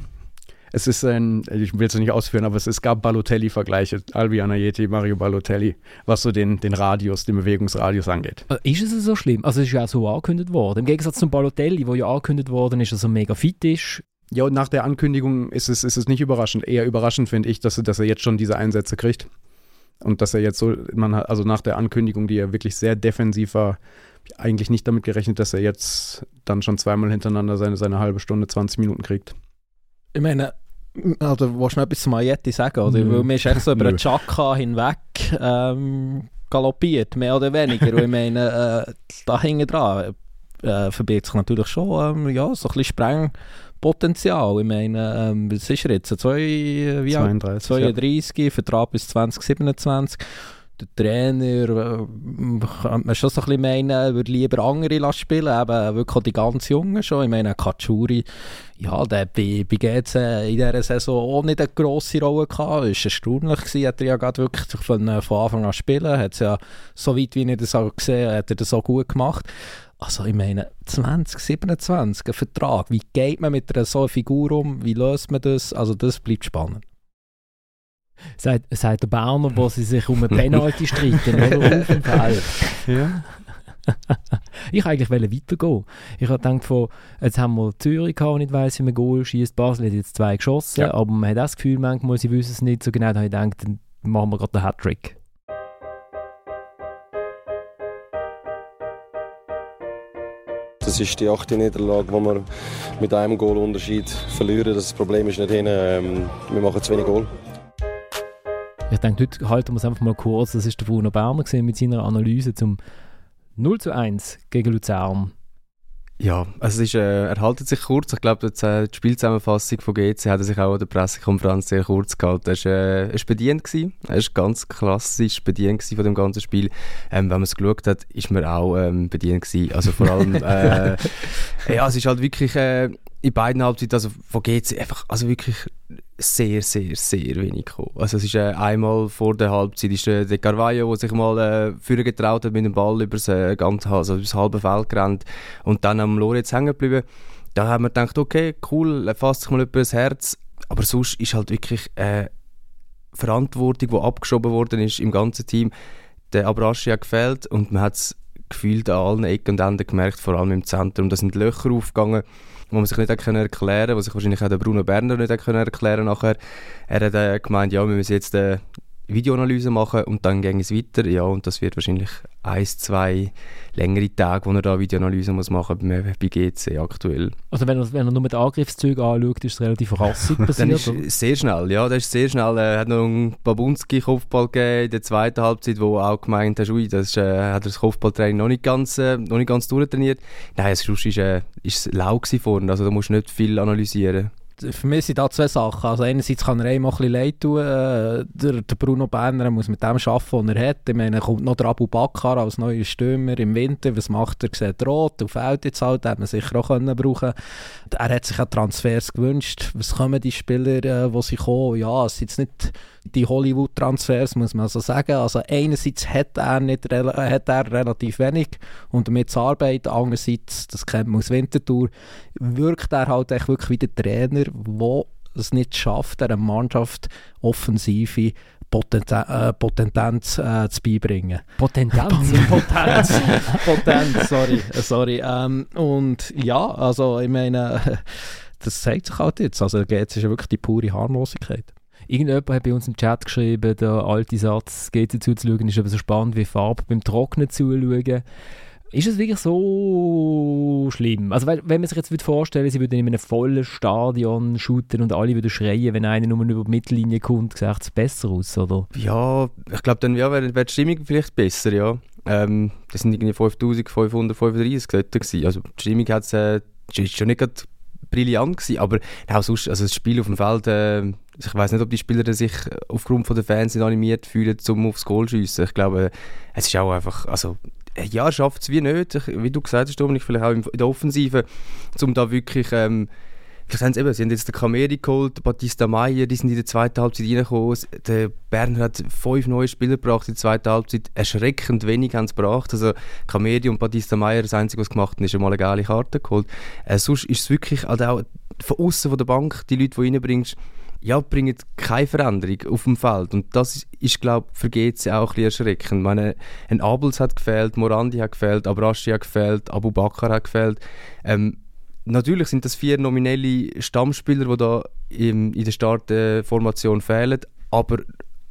Es ist ein, ich will es nicht ausführen, aber es, es gab Balotelli-Vergleiche, Albion Ayeti, Mario Balotelli, was so den, den Radius, den Bewegungsradius angeht. Äh, Ist es so schlimm? Also es ist ja auch so angekündigt worden. Im Gegensatz zum Balotelli, wo ja angekündigt worden ist, dass er mega fit ist. Ja, und nach der Ankündigung ist es, ist es nicht überraschend. Eher überraschend finde ich, dass, dass er jetzt schon diese Einsätze kriegt. Und dass er jetzt so, man hat, also nach der Ankündigung, die ja wirklich sehr defensiv war, eigentlich nicht damit gerechnet, dass er jetzt dann schon zweimal hintereinander seine, seine halbe Stunde, 20 Minuten kriegt. Ich meine, also willst du noch etwas zu Majetti sagen? Oder? Nö. Weil mir ist echt so über (laughs) den Chaka hinweg ähm, galoppiert, mehr oder weniger. Und ich meine, äh, da hinten dran äh, verbirgt sich natürlich schon ähm, ja, so ein bisschen Sprengpotenzial. Ich meine, ähm, was ist er jetzt? Zwei, äh, wie alt? 32. 32, Vertrag bis 2027. Der Trainer, äh, könnte man schon so ein bisschen meinen, würde lieber andere spielen, eben wirklich auch die ganz Jungen schon. Ich meine, Katschuri, ja, der bei, bei GC in dieser Saison auch nicht eine grosse Rolle gehabt. Es war erstaunlich, gewesen, hat er ja gerade wirklich von, äh, von Anfang an spielen. Hat ja, so weit wie ich das auch gesehen hat er das auch gut gemacht. Also ich meine, 2027, ein Vertrag, wie geht man mit einer so einer Figur um, wie löst man das? Also das bleibt spannend. Sagt, sagt der Berner, wo sie sich um eine Penalty streiten, oder? (laughs) Auf dem Feld. Ja. (laughs) Ich wollte eigentlich weitergehen. Ich habe gedacht, von, jetzt haben wir Zürich gehabt, und ich weiss, wie man Goal schießt. Basel hat jetzt zwei geschossen, Ja. aber man hat auch das Gefühl, manchmal, sie wissen es nicht so genau. Da habe ich gedacht, dann machen wir gerade den Hattrick. Das ist die achte Niederlage, wo wir mit einem Goalunterschied verlieren. Das Problem ist nicht hin, ähm, wir machen zu wenig Goal. Ich denke, heute halten wir es einfach mal kurz. Das ist der Bruno Berner mit seiner Analyse zum 0 zu 1 gegen Luzern. Ja, also es ist, äh, er haltet sich kurz. Ich glaube, die äh, die Spielzusammenfassung von GC hat er sich auch an der Pressekonferenz sehr kurz gehalten. Er war äh, er ist bedient. Gewesen. Er war ganz klassisch bedient von dem ganzen Spiel. Ähm, wenn man es geschaut hat, ist man auch ähm, bedient gewesen. Also vor allem, (laughs) äh, ja, es ist halt wirklich äh, in beiden Halbzeiten, also von GC einfach, also wirklich sehr, sehr, sehr wenig gekommen. Also es ist äh, einmal vor der Halbzeit ist der De Carvalho, der sich mal äh, führen getraut hat mit dem Ball über das, äh, ganze, also über das halbe Feld gerannt und dann am Lorenz hängen geblieben. Da haben wir gedacht, okay, cool, fasst sich mal über das Herz. Aber sonst ist halt wirklich äh, Verantwortung, die abgeschoben worden ist im ganzen Team. Der Abrashi hat gefehlt und man hat es gefühlt an allen Ecken und Enden gemerkt, vor allem im Zentrum. Da sind Löcher aufgegangen, wo man sich nicht erklären konnte, wo sich wahrscheinlich auch der Bruno Berner nicht erklären nachher. Er hat äh, gemeint, ja, wir müssen jetzt eine Videoanalyse machen und dann ging es weiter. Ja, und das wird wahrscheinlich eins, zwei längere Tage, wo er da Videoanalyse muss machen bei, bei GC aktuell. Also wenn er, wenn er nur die Angriffszüge anschaut, ist es relativ rassig (laughs) Dann passiert. ist oder? es sehr schnell, ja, das ist sehr schnell. Er hat noch einen Babunski-Kopfball gegeben in der zweiten Halbzeit, wo auch gemeint hast, ui, das ist, äh, hat er das Kopfballtraining noch nicht ganz, äh, noch nicht ganz durchtrainiert. Nein, sonst ist, äh, ist es lau vorne, also da musst du nicht viel analysieren. Für mich sind da zwei Sachen. Also einerseits kann er einem auch ein leid tun. Äh, der, der Bruno Berner muss mit dem arbeiten, was er hat. Ich meine, kommt noch der Abu Bakar als neuer Stürmer im Winter. Was macht er? Sieht rot und fällt jetzt halt. Hätte man sicher auch können brauchen Er hat sich auch Transfers gewünscht. Was kommen die Spieler, äh, sie kommen? Ja, es sind jetzt nicht die Hollywood-Transfers, muss man so sagen. Also einerseits hat er, nicht, äh, hat er relativ wenig und damit zu arbeiten. Andererseits, das kennt man aus Winterthur, wirkt er halt echt wirklich wie der Trainer, der es nicht schafft, einer Mannschaft offensive äh, Potentenz äh, zu beibringen. Potentanz. Potenz, (laughs) (laughs) Potenz, sorry, sorry. Ähm, und ja, also ich meine, (laughs) das zeigt sich halt jetzt. Also jetzt ist ja wirklich die pure Harmlosigkeit. Irgendjemand hat bei uns im Chat geschrieben, der alte Satz, GC zuzuschauen, ist aber so spannend wie Farbe beim Trocknen zuschauen. Ist es wirklich so schlimm? Also wenn man sich jetzt vorstellen, sie würden in einem vollen Stadion shooten und alle würden schreien, wenn einer nur über die Mittellinie kommt, sieht es besser aus, oder? Ja, ich glaube, dann ja, wäre wär die Stimmung vielleicht besser, ja. Ähm, das sind irgendwie 5535 dort gewesen. Also die Stimmung hat's, äh, schon nicht gerade brillant gewesen, aber auch sonst, also das Spiel auf dem Feld, äh, ich weiß nicht, ob die Spieler sich aufgrund von der Fans nicht animiert fühlen, um aufs Goal zu schiessen. Ich glaube, es ist auch einfach, also ja, schafft es wie nicht, ich, wie du gesagt hast, Dominik, vielleicht auch in der Offensive, um da wirklich, ähm, eben, sie haben jetzt den Kameri geholt, Batista Maier, die sind in der zweiten Halbzeit reingekommen, der Bern hat fünf neue Spieler gebracht in der zweiten Halbzeit, erschreckend wenig haben sie gebracht, also Kameri und Batista Maier, das Einzige, was gemacht haben, ist einmal eine geile Karte geholt. Äh, sonst ist es wirklich, also auch von außen von der Bank, die Leute, die reinbringst, ja, bringen keine Veränderung auf dem Feld. Und das ist, glaube ich, für GC auch ein bisschen erschreckend. Ich meine, ein Abels hat gefehlt, Morandi hat gefehlt, Abrashi hat gefehlt, Abu Bakr hat gefehlt. Ähm, natürlich sind das vier nominelle Stammspieler, die da in, in der Startformation fehlen, aber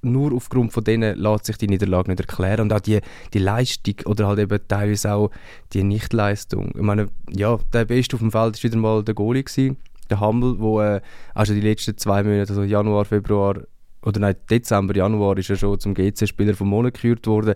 nur aufgrund von denen lässt sich die Niederlage nicht erklären. Und auch die, die Leistung oder halt eben teilweise auch die Nichtleistung. Ich meine, ja, der Beste auf dem Feld war wieder mal der Goalie, gewesen, der Hammel, der äh, also die letzten zwei Monate, also Januar, Februar, oder nein, Dezember, Januar, ist er schon zum GC-Spieler vom Monat gekürt worden.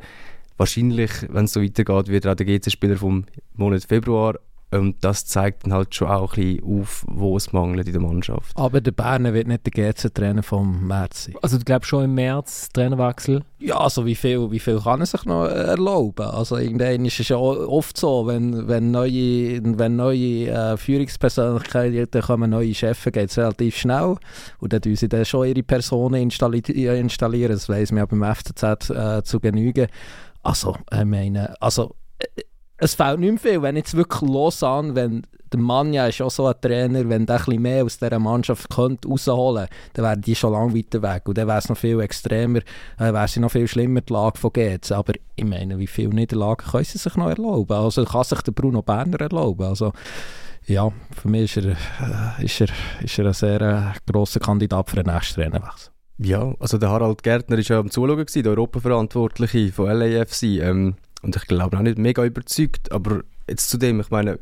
Wahrscheinlich, wenn es so weitergeht, wird er auch der GC-Spieler vom Monat Februar und das zeigt dann halt schon auch ein bisschen auf, wo es mangelt in der Mannschaft. Aber der Berner wird nicht der GC-Trainer vom März sein. Also du glaubst schon im März Trainerwechsel? Ja, also wie viel, wie viel kann er sich noch erlauben? Also irgendwann ist es ja oft so, wenn, wenn neue, wenn neue äh, Führungspersönlichkeiten kommen, neue Chefs, geht es relativ schnell und dann tun sie dann schon ihre Personen installi installieren. Das weiss man ja beim FCZ äh, zu genügen. Also, ich meine, also äh, es fehlt nicht mehr viel. Wenn jetzt wirklich los an, wenn der Mann ja ist auch so ein Trainer, wenn der ein mehr aus dieser Mannschaft könnte rausholen könnte, dann wären die schon lange weiter weg. Und dann wäre es noch viel extremer, äh, wäre sie noch viel schlimmer, die Lage von GZ. Aber ich meine, wie viele Niederlagen können sie sich noch erlauben? Also kann sich der Bruno Berner erlauben. Also ja, für mich ist er, äh, ist er, ist er ein sehr äh, grosser Kandidat für den nächsten Trainerwechsel. Ja, also der Harald Gärtner war ja am Zuschauen, der Europaverantwortliche von LAFC. Ähm, und ich glaube auch nicht mega überzeugt. Aber jetzt zu dem, ich meine,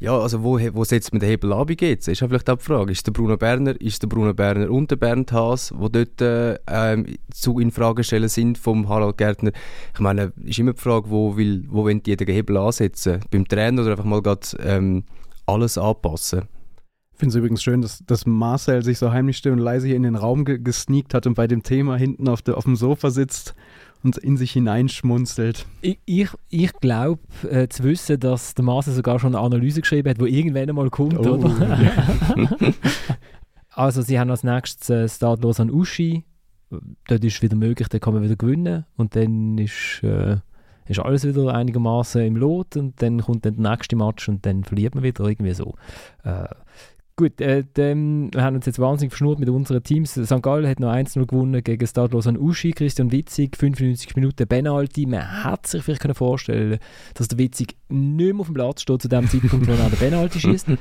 ja, also wo, wo setzt man den Hebel bei GC? Ist ja vielleicht auch die Frage. Ist der Bruno Berner, ist der Bruno Berner und der Bernd Haas, wo dort äh, ähm, zu in Frage stellen sind vom Harald Gärtner? Ich meine, ist immer die Frage, wo will, wo wollen die den Hebel ansetzen? Beim Trainer oder einfach mal grad, ähm, alles anpassen? Ich finde es übrigens schön, dass, dass Marcel sich so heimlich still und leise hier in den Raum ge gesneakt hat und bei dem Thema hinten auf, de, auf dem Sofa sitzt und in sich hineinschmunzelt. Ich, ich, ich glaube äh, zu wissen, dass der Marcel sogar schon eine Analyse geschrieben hat, die irgendwann einmal kommt, oh. oder? (laughs) also sie haben als nächstes äh, Startlos an Uschi. Dort ist es wieder möglich, dann kann man wieder gewinnen und dann ist, äh, ist alles wieder einigermaßen im Lot und dann kommt dann der nächste Match und dann verliert man wieder irgendwie so. Äh, Gut, äh, dem, wir haben uns jetzt wahnsinnig verschnurrt mit unseren Teams. St. Gallen hat noch 1-0 gewonnen gegen Stadlos an Uschi, Christian Witzig, 95 Minuten Penalty. Man hätte sich vielleicht können vorstellen dass der Witzig nicht mehr auf dem Platz steht zu dem Zeitpunkt, wo er der Penalty schießt. (laughs)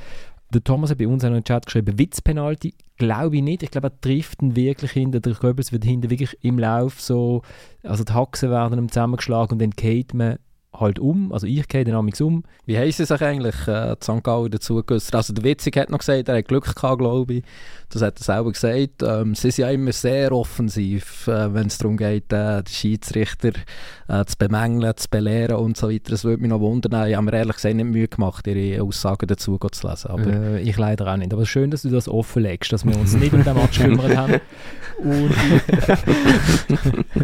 Der Thomas hat bei uns in den Chat geschrieben, Witzpenalty. Glaube ich nicht. Ich glaube, er trifft ihn wirklich hinter. Der Goebbels wird hinter wirklich im Lauf so, also die Haxen werden ihm zusammengeschlagen und dann geht man halt um, also ich gehe dann um. Wie sie sich eigentlich äh, St. Gallen dazu geäußert? Also der Witzig hat noch gesagt, er hat Glück gehabt, glaube ich. Das hat er selber gesagt. Ähm, sie sind ja immer sehr offensiv, äh, wenn es darum geht, äh, die Schiedsrichter äh, zu bemängeln, zu belehren und so weiter. Das würde mich noch wundern. Ich habe mir ehrlich gesagt nicht Mühe gemacht, ihre Aussagen dazu zu lesen. Aber äh, ich leider auch nicht. Aber schön, dass du das offenlegst, dass wir uns nicht um den Match (laughs) gekümmert haben. Und, (laughs)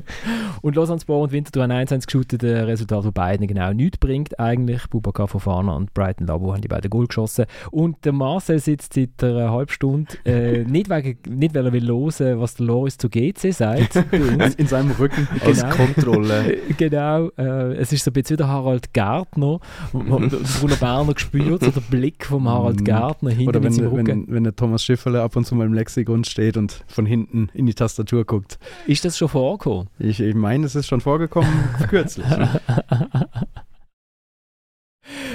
und Lausanne und Winterthur haben 1-1 geshootet, Resultat von beiden genau nichts bringt eigentlich. Bubaka Fofana und Brighton Labo haben die beiden Goal geschossen. Und der Marcel sitzt seit einer halben Stunde äh, nicht, wegen, nicht, weil er will hören, was der Loris zu GC sagt. (laughs) in, in seinem Rücken genau. als Kontrolle. (laughs) genau. Äh, es ist so ein bisschen wie der Harald Gärtner. (laughs) Bruno Berner gespürt, so der Blick vom Harald mm. Gärtner hinten Oder wenn. Wenn, wenn der Thomas Schifferle ab und zu mal im Lexikon steht und von hinten in die Tastatur guckt. Ist das schon vorgekommen? Ich, ich meine, es ist schon vorgekommen, kürzlich.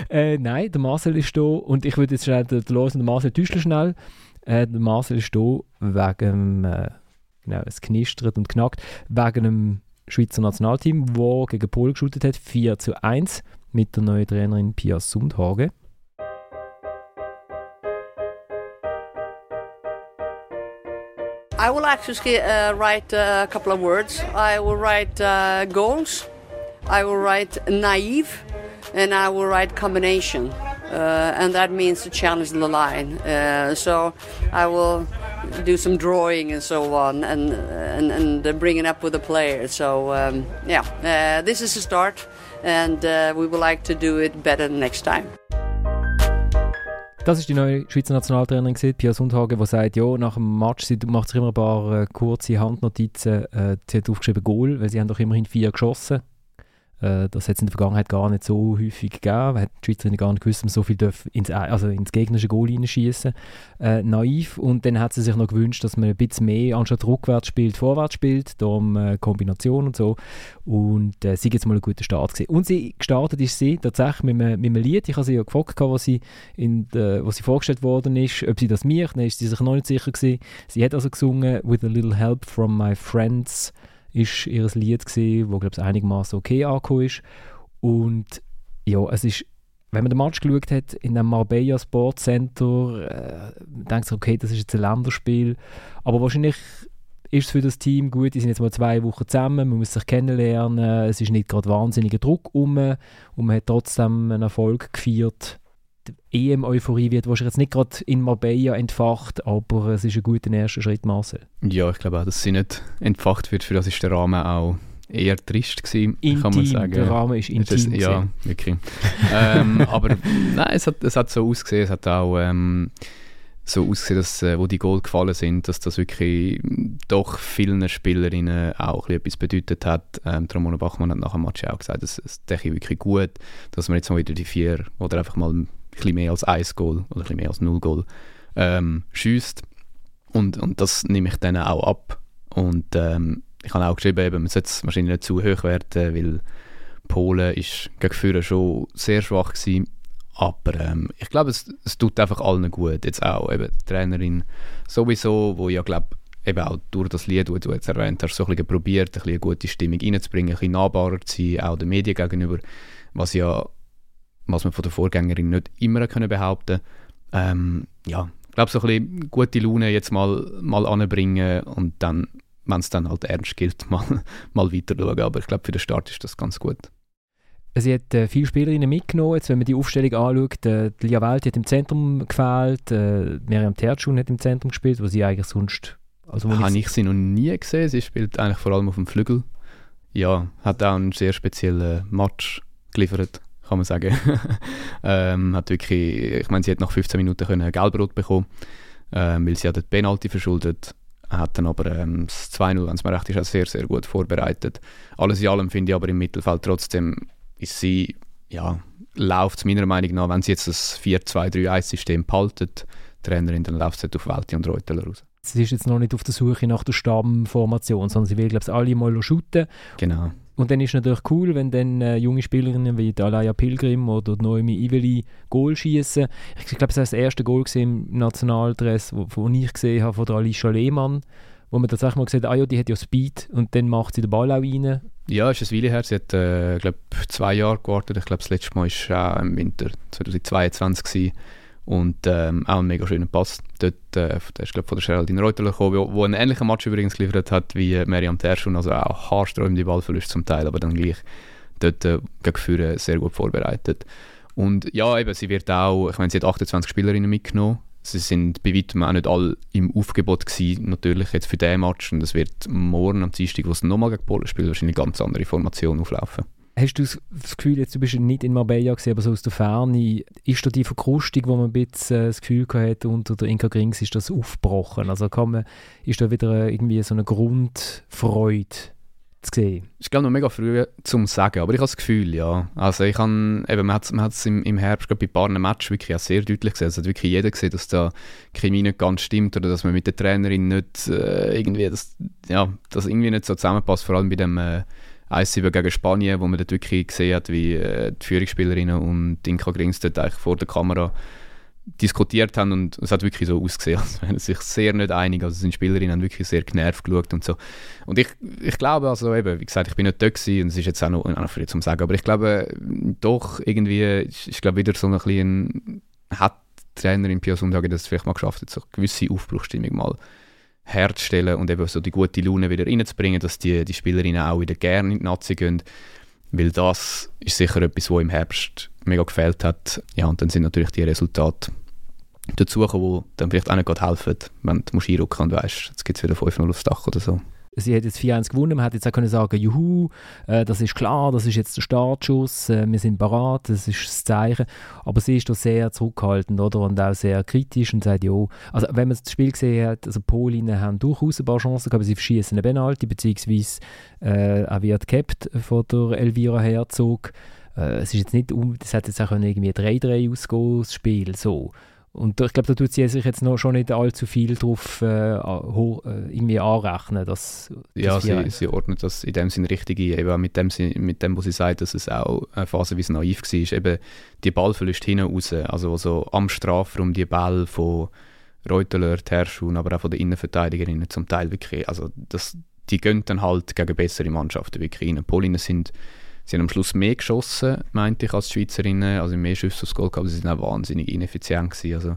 äh, nein, der Marcel ist da und ich würde jetzt schnell den Los und den Marcel täuschen schnell. Äh, der Marcel ist da wegen, äh, genau, es knistert und knackt, wegen dem Schweizer Nationalteam, das gegen Polen geschootet hat, 4 zu 1 mit der neuen Trainerin Pia Sundhage. I will actually uh, write uh, a couple of words. I will write uh, goals, I will write naive, and I will write combination. Uh, and that means to challenge the line. Uh, so I will do some drawing and so on, and and, and bring it up with the players. So um, yeah, uh, this is a start, and uh, we would like to do it better next time. Das ist die neue Schweizer Nationaltrainerin, Pia Sundhagen, die sagt, ja, nach dem Match sie macht sich immer ein paar äh, kurze Handnotizen. Äh, sie hat aufgeschrieben Goal, weil sie haben doch immerhin vier geschossen Äh, das hat es in der Vergangenheit gar nicht so häufig gegeben. Hat die Schweizerinnen gar nicht gewusst, dass man so viel ins, also ins gegnerische Goal hineinschießen äh, Naiv. Und dann hat sie sich noch gewünscht, dass man ein bisschen mehr anstatt rückwärts spielt, vorwärts spielt, darum äh, Kombination und so. Und äh, sie jetzt mal einen guten Start gewesen. Und sie gestartet ist sie tatsächlich mit einem, mit einem Lied. Ich habe sie ja gefragt, was sie, in der, was sie vorgestellt worden ist, ob sie das macht. Dann ist sie sich noch nicht sicher gewesen. Sie hat also gesungen «With a little help from my friends» ist ihr Lied gewesen, wo glaube ich einigermaßen okay angekommen ist. Und ja, es ist, wenn man den Match geschaut hat in dem Marbella Sports Center, äh, denkt sich, okay, das ist jetzt ein Länderspiel, aber wahrscheinlich ist es für das Team gut, die sind jetzt mal zwei Wochen zusammen, man muss sich kennenlernen, es ist nicht gerade wahnsinniger Druck um und man hat trotzdem einen Erfolg gefeiert die EM-Euphorie wird wahrscheinlich jetzt nicht gerade in Marbella entfacht, aber es ist ein guter erster Schritt, Marcel. Ja, ich glaube auch, dass sie nicht entfacht wird. Für das ist der Rahmen auch eher trist gewesen, intim, kann man sagen. Der Rahmen ist intim. Das, ja, wirklich. ähm, (laughs) aber nein, es hat, es hat so ausgesehen. Es hat auch ähm, so ausgesehen, dass äh, wo die Goal gefallen sind, dass das wirklich doch vielen Spielerinnen auch etwas bedeutet hat. Ähm, Ramona Bachmann hat nach dem Match auch gesagt, es, es denke wirklich gut, dass man jetzt mal wieder die vier oder einfach mal bisschen mehr als ein Goal oder ein bisschen mehr als null Goal ähm, schießt. Und, und das nehme ich dann auch ab. Und ähm, ich habe auch geschrieben, eben, man sollte es wahrscheinlich nicht zu hoch werten, weil Polen ist gegen Führer schon sehr schwach gewesen. Aber ähm, ich glaube, es, es tut einfach allen gut. Jetzt auch eben die Trainerin sowieso, wo ja glaube eben auch durch das Lied, das du jetzt erwähnt hast, so ein bisschen probiert, ein bisschen eine gute Stimmung reinzubringen, ein bisschen nahbarer zu sein, auch den Medien gegenüber, was ja was man von der Vorgängerin nicht immer können behaupten ähm, ja, ich glaube, so ein bisschen gute Laune jetzt mal, mal anbringen und dann, wenn es dann halt ernst gilt, (laughs) mal, mal weiter schauen. Aber ich glaube, für den Start ist das ganz gut. Sie hat äh, viele Spielerinnen mitgenommen. Jetzt, wenn man die Aufstellung anschaut, äh, Lia Welt hat im Zentrum gefehlt, äh, Miriam Tertschun hat im Zentrum gespielt, wo sie eigentlich sonst... Also Habe ich sie noch nie gesehen. Sie spielt eigentlich vor allem auf dem Flügel. Ja, hat auch einen sehr speziellen Match geliefert kann man sagen. (laughs) ähm, hat wirklich, ich meine, sie hat nach 15 Minuten können Gelbrot bekommen, ähm, weil sie hat den Penalty verschuldet hat dann aber ähm, das 2-0, wenn es mir recht ist, auch sehr, sehr gut vorbereitet. Alles in allem finde ich aber im Mittelfeld trotzdem ist sie, ja, läuft es meiner Meinung nach, wenn sie jetzt das 4-2-3-1-System behaltet, Trainerin, dann läuft es halt auf Welti und Reuteler raus. Sie ist jetzt noch nicht auf der Suche nach der Stammformation, sondern sie will, glaube ich, alle mal shooten. Genau. Und dann ist es natürlich cool, wenn dann äh, junge Spielerinnen wie Alaya Pilgrim oder Noemi Iveli Goal schießen. Ich glaube, das war das erste Goal im Nationaldress, wo ich gesehen habe von der Alicia Lehmann, wo man tatsächlich mal gesagt hat, ah ja, die hat ja Speed und dann macht sie den Ball auch rein. Ja, ist ein Weile her. Sie hat, äh, glaube zwei Jahre gewartet. Ich glaube, das letzte Mal war äh, im Winter 2022 gewesen. Und ähm, auch ein mega schöner Pass. Dort, äh, der ist glaube von der Geraldine Reuteler gekommen, wo, wo einen ähnlichen Match übrigens geliefert hat wie äh, Miriam Terschun, also auch haarsträubende Ballverluste zum Teil, aber dann gleich dort äh, gegen Führer sehr gut vorbereitet. Und ja, eben, sie wird auch, ich meine, sie hat 28 Spielerinnen mitgenommen. Sie sind bei weitem auch nicht alle im Aufgebot gewesen, natürlich jetzt für diesen Match. Und es wird morgen am Dienstag, wo es nochmal gegen Polen spielt, wahrscheinlich eine ganz andere Formation auflaufen. Hast du das Gefühl, jetzt, du bist nicht in Marbella gesehen, aber so aus der Ferne, ist da die Verkrustung, wo man ein bisschen äh, das Gefühl hatte, unter der Inka Grings ist das aufgebrochen? Also kann man, ist da wieder irgendwie so eine Grundfreude zu sehen? Ich glaube noch mega früh zum Sagen, aber ich habe das Gefühl, ja. Also ich habe, eben, man hat es im, im Herbst bei ein paar Matches wirklich auch sehr deutlich gesehen. Es hat wirklich jeder gesehen, dass da Chemie nicht ganz stimmt oder dass man mit der Trainerin nicht äh, irgendwie, das, ja, das irgendwie nicht so zusammenpasst, vor allem bei dem äh, 1-7 gegen Spanien, wo man dort wirklich gesehen hat, wie äh, die Führungsspielerinnen und Inka Grings dort eigentlich vor der Kamera diskutiert haben und es hat wirklich so ausgesehen, (laughs) als wären sie sich sehr nicht einig. Also sind Spielerinnen haben wirklich sehr genervt geschaut und so. Und ich, ich glaube, also eben, wie gesagt, ich bin nicht dort gewesen und es ist jetzt auch noch, auch noch früh zum Sagen, aber ich glaube doch irgendwie, ich, ich glaube wieder so ein bisschen, hat die Trainerin Pia Sundhage das vielleicht mal geschafft, so eine gewisse Aufbruchstimmung mal herzustellen und eben so die gute Laune wieder reinzubringen, dass die, die Spielerinnen auch wieder gerne in die Nazi gehen. Weil das ist sicher etwas, was im Herbst mega gefällt hat. Ja, und dann sind natürlich die Resultate dazu die dann vielleicht auch nicht helfen, wenn du einrücken und weißt, jetzt gibt es wieder 5-0 aufs Dach oder so. Sie hat jetzt 4-1 gewonnen, man hätte jetzt auch können sagen, juhu, äh, das ist klar, das ist jetzt der Startschuss, äh, wir sind parat, das ist das Zeichen. Aber sie ist da sehr zurückhaltend, oder? Und auch sehr kritisch und sagt, ja, also wenn man das Spiel gesehen hat, also Polinnen haben durchaus ein paar Chancen gehabt, sie verschießen eine Penalty, beziehungsweise äh, auch wird gehabt von der Elvira Herzog. Äh, es ist jetzt nicht, das hat jetzt auch irgendwie 3-3 ausgehen, das Spiel, so. Und ich glaube, da tut sie sich jetzt noch schon nicht allzu viel drauf äh, äh, irgendwie anrechnen. Dass, dass ja, sie, sie, ordnet das in dem Sinne richtig ein. Eben mit dem, mit dem, was sie sagt, dass es auch eine Phase wie naiv war. Eben die Ballverlust hinten raus. Also, also am Strafraum die Ball von Reuteler, Terschun, aber auch von den Innenverteidigerinnen zum Teil wirklich. Also das, die gehen dann halt gegen bessere Mannschaften wirklich rein. Polinnen sind Sie haben am Schluss mehr geschossen, meinte ich, als die Schweizerinnen. Also mehr Schüsse aufs Goal gehabt, aber sie sind auch wahnsinnig ineffizient gewesen. Also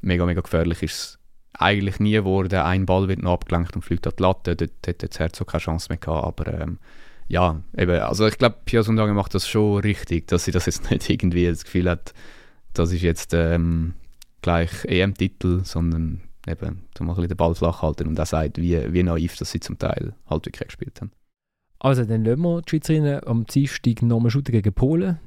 mega, mega gefährlich ist es eigentlich nie geworden. Ein Ball wird noch abgelenkt und fliegt an die Latte. Dort hätte das Herzog keine Chance mehr gehabt. Aber ähm, ja, eben, also ich glaube, Pia Sundhage macht das schon richtig, dass sie das jetzt (laughs) nicht irgendwie das Gefühl hat, das ist jetzt ähm, gleich EM-Titel, sondern eben, mal ein bisschen den Ball flach halten und auch sagt, wie, wie naiv dass sie zum Teil halt wirklich gespielt haben. Also dann lassen wir die Schweizerinnen am Dienstag nochmal shooten gegen Polen.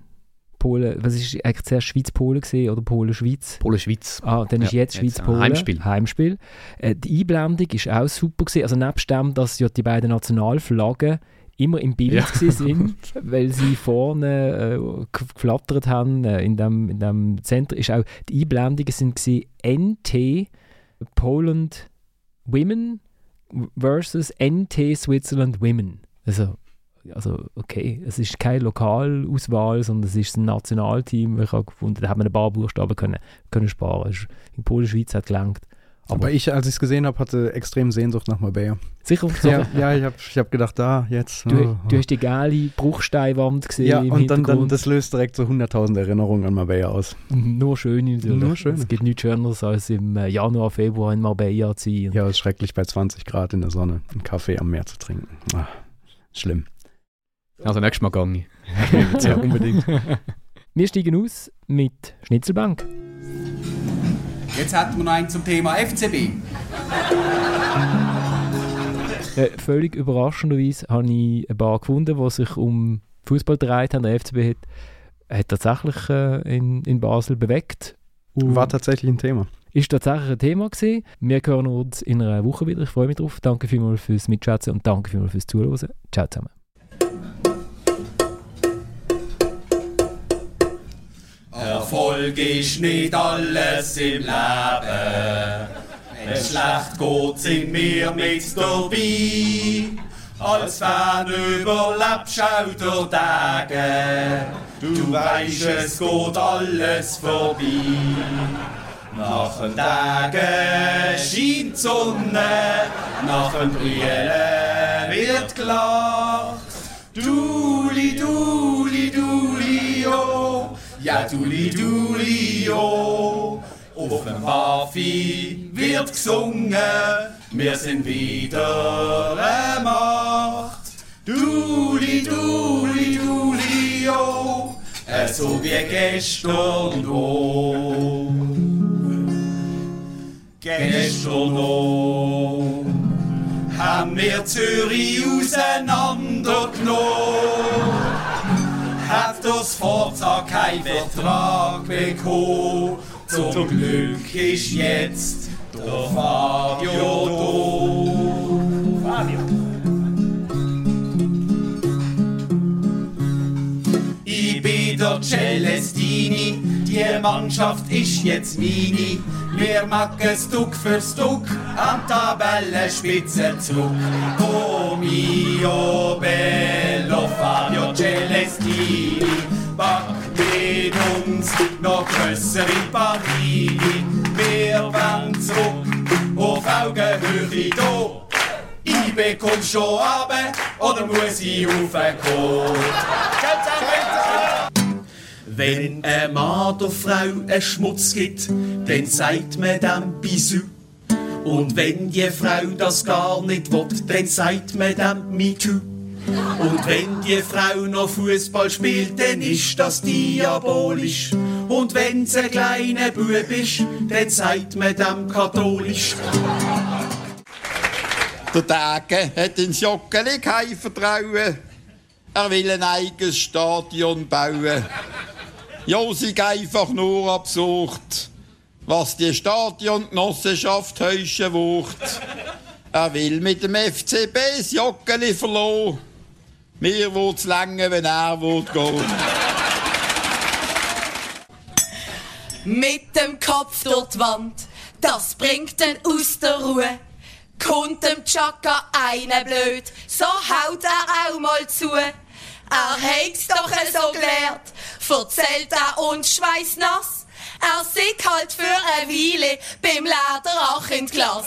Polen, was ist eigentlich zuerst Schweiz-Polen gesehen oder Polen-Schweiz? Polen-Schweiz. Ah, dann ist ja, jetzt Schweiz-Polen. Heimspiel. Heimspiel. Äh, die Einblendung ist auch super gesehen. Also nebst dem, dass ja die beiden Nationalflaggen immer im Bild ja. sind, (laughs) weil sie vorne äh, geflattert haben äh, in dem, in dem Zentrum, ist auch die Einblendungen sind gewesen, NT Poland Women versus NT Switzerland Women. Also, also okay, es ist keine Lokalauswahl, sondern es ist ein Nationalteam. Ich habe gefunden, da haben wir ein paar Buchstaben können, können sparen. In Polen, Schweiz hat gelangt. Aber, Aber, ich, als ich es gesehen habe, hatte extrem Sehnsucht nach Marbella. Sicher? So ja, ja, ich habe ich hab gedacht, da, jetzt. Du, oh, du hast die geile Bruchsteinwand gesehen Ja, und dann, dann, das löst direkt so 100.000 Erinnerungen an Marbella aus. Nur schön natürlich. Nur schön. Es gibt nichts Schöneres, als im äh, Januar, Februar in Marbella zu ziehen. Ja, es ist schrecklich, bei 20 Grad in der Sonne einen Kaffee am Meer zu trinken. Ach. Schlimm. Also nächstes Mal gang ja, (laughs) unbedingt. Wir steigen aus mit Schnitzelbank. Jetzt hätten wir noch einen zum Thema FCB. Äh, völlig überraschenderweise habe ich ein paar gefunden, die sich um Fußball dreht haben. Der FCB hat, hat tatsächlich äh, in, in Basel bewegt. War tatsächlich ein Thema. Ist tatsächlich ein Thema gewesen. Wir hören uns in einer Woche wieder. Ich freue mich drauf. Danke vielmals fürs Mitschätzen und danke vielmals fürs Zuhören. Ciao zusammen. Erfolg ist nicht alles im Leben. Wenn schlecht geht, sind wir mit dabei. Als Fan überlebst auch der Tage. Du weißt, es geht alles vorbei. Nach dem Tagen scheint die Sonne, nach dem Brüllen wird gelacht. Duli, duli, duli, oh, ja, duli, duli, oh. Auf dem Hafi wird gesungen, wir sind wieder eine Macht. Duli, duli, duli, oh, so wie gestern, oh. Gestern noch haben wir Zürich auseinandergenommen. Hat das Fahrzeug keinen Vertrag bekommen. Zum Glück ist jetzt der Fabio da. Fabio. Ich bin der Celestini, die Mannschaft ist jetzt meine. Wir machen Stück für Stück an Tabellenspitze zurück. Oh mio bello Fabio Celestini, back mit uns noch grössere Partien. Wir wollen zurück auf Augenhöhe da. Ich bekomme schon runter oder muss ich raufkommen? Wenn ein Mann der Frau einen Schmutz gibt, dann sagt man dem Bisou. Und wenn die Frau das gar nicht will, dann sagt man dem MeToo. Und wenn die Frau noch Fußball spielt, dann ist das diabolisch. Und wenn's ein kleiner Bub ist, dann sagt man dem katholisch. Der Tage hat ins Joggeli kein Vertrauen. Er will ein eigenes Stadion bauen. Josig einfach nur absurd, was die Stadiongenossenschaft heuschen wucht. Er will mit dem FCB das Joggeli verloren. Mir wird's länger, wenn er will gehen. Mit dem Kopf durch die Wand, das bringt ihn aus der Ruhe. Kommt dem Chaka eine blöd, so haut er auch mal zu. Er hat's doch so gelernt, erzählt er uns schweißnass. Er sieht halt für eine Weile beim Lederach in Glas.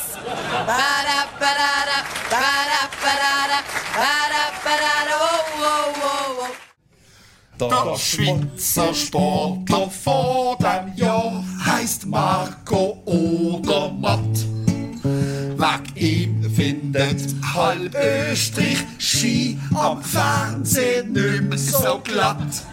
Der Schweizer Sportler vor dem Jahr heißt Marco Odermatt. Wegen ihm findet halb Österreich Ski am Fernsehen nicht mehr so glatt.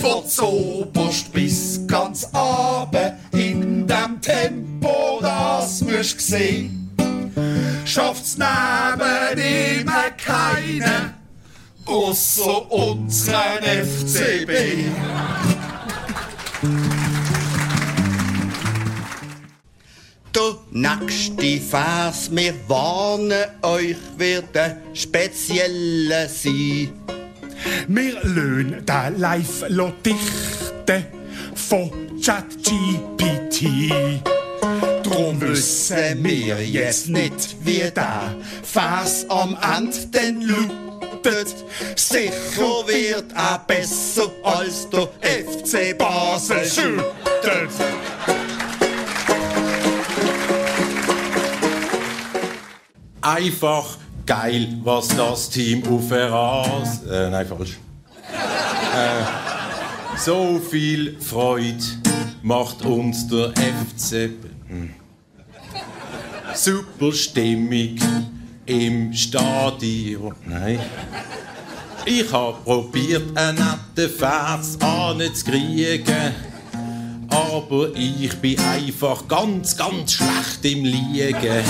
Von zoberst bis ganz abe in dem Tempo, das musst sehen. Schafft's neben ihm keine, außer unseren FCB. Nächste Vers, wir warnen euch, wird ein spezieller sein. Wir löhnen den live dichten von ChatGPT. Drum wissen wir jetzt nicht, wie der Vers am Ende denn lautet. Sicher wird er besser als der FC Basel schüttet. Einfach geil, was das Team auf der Ras... Äh, nein, falsch. äh, so viel Freude macht uns der FC. Hm. Super Stimmung im Stadion. Nein. Ich hab probiert, einen netten Vers anzukriegen. Aber ich bin einfach ganz, ganz schlecht im Liegen.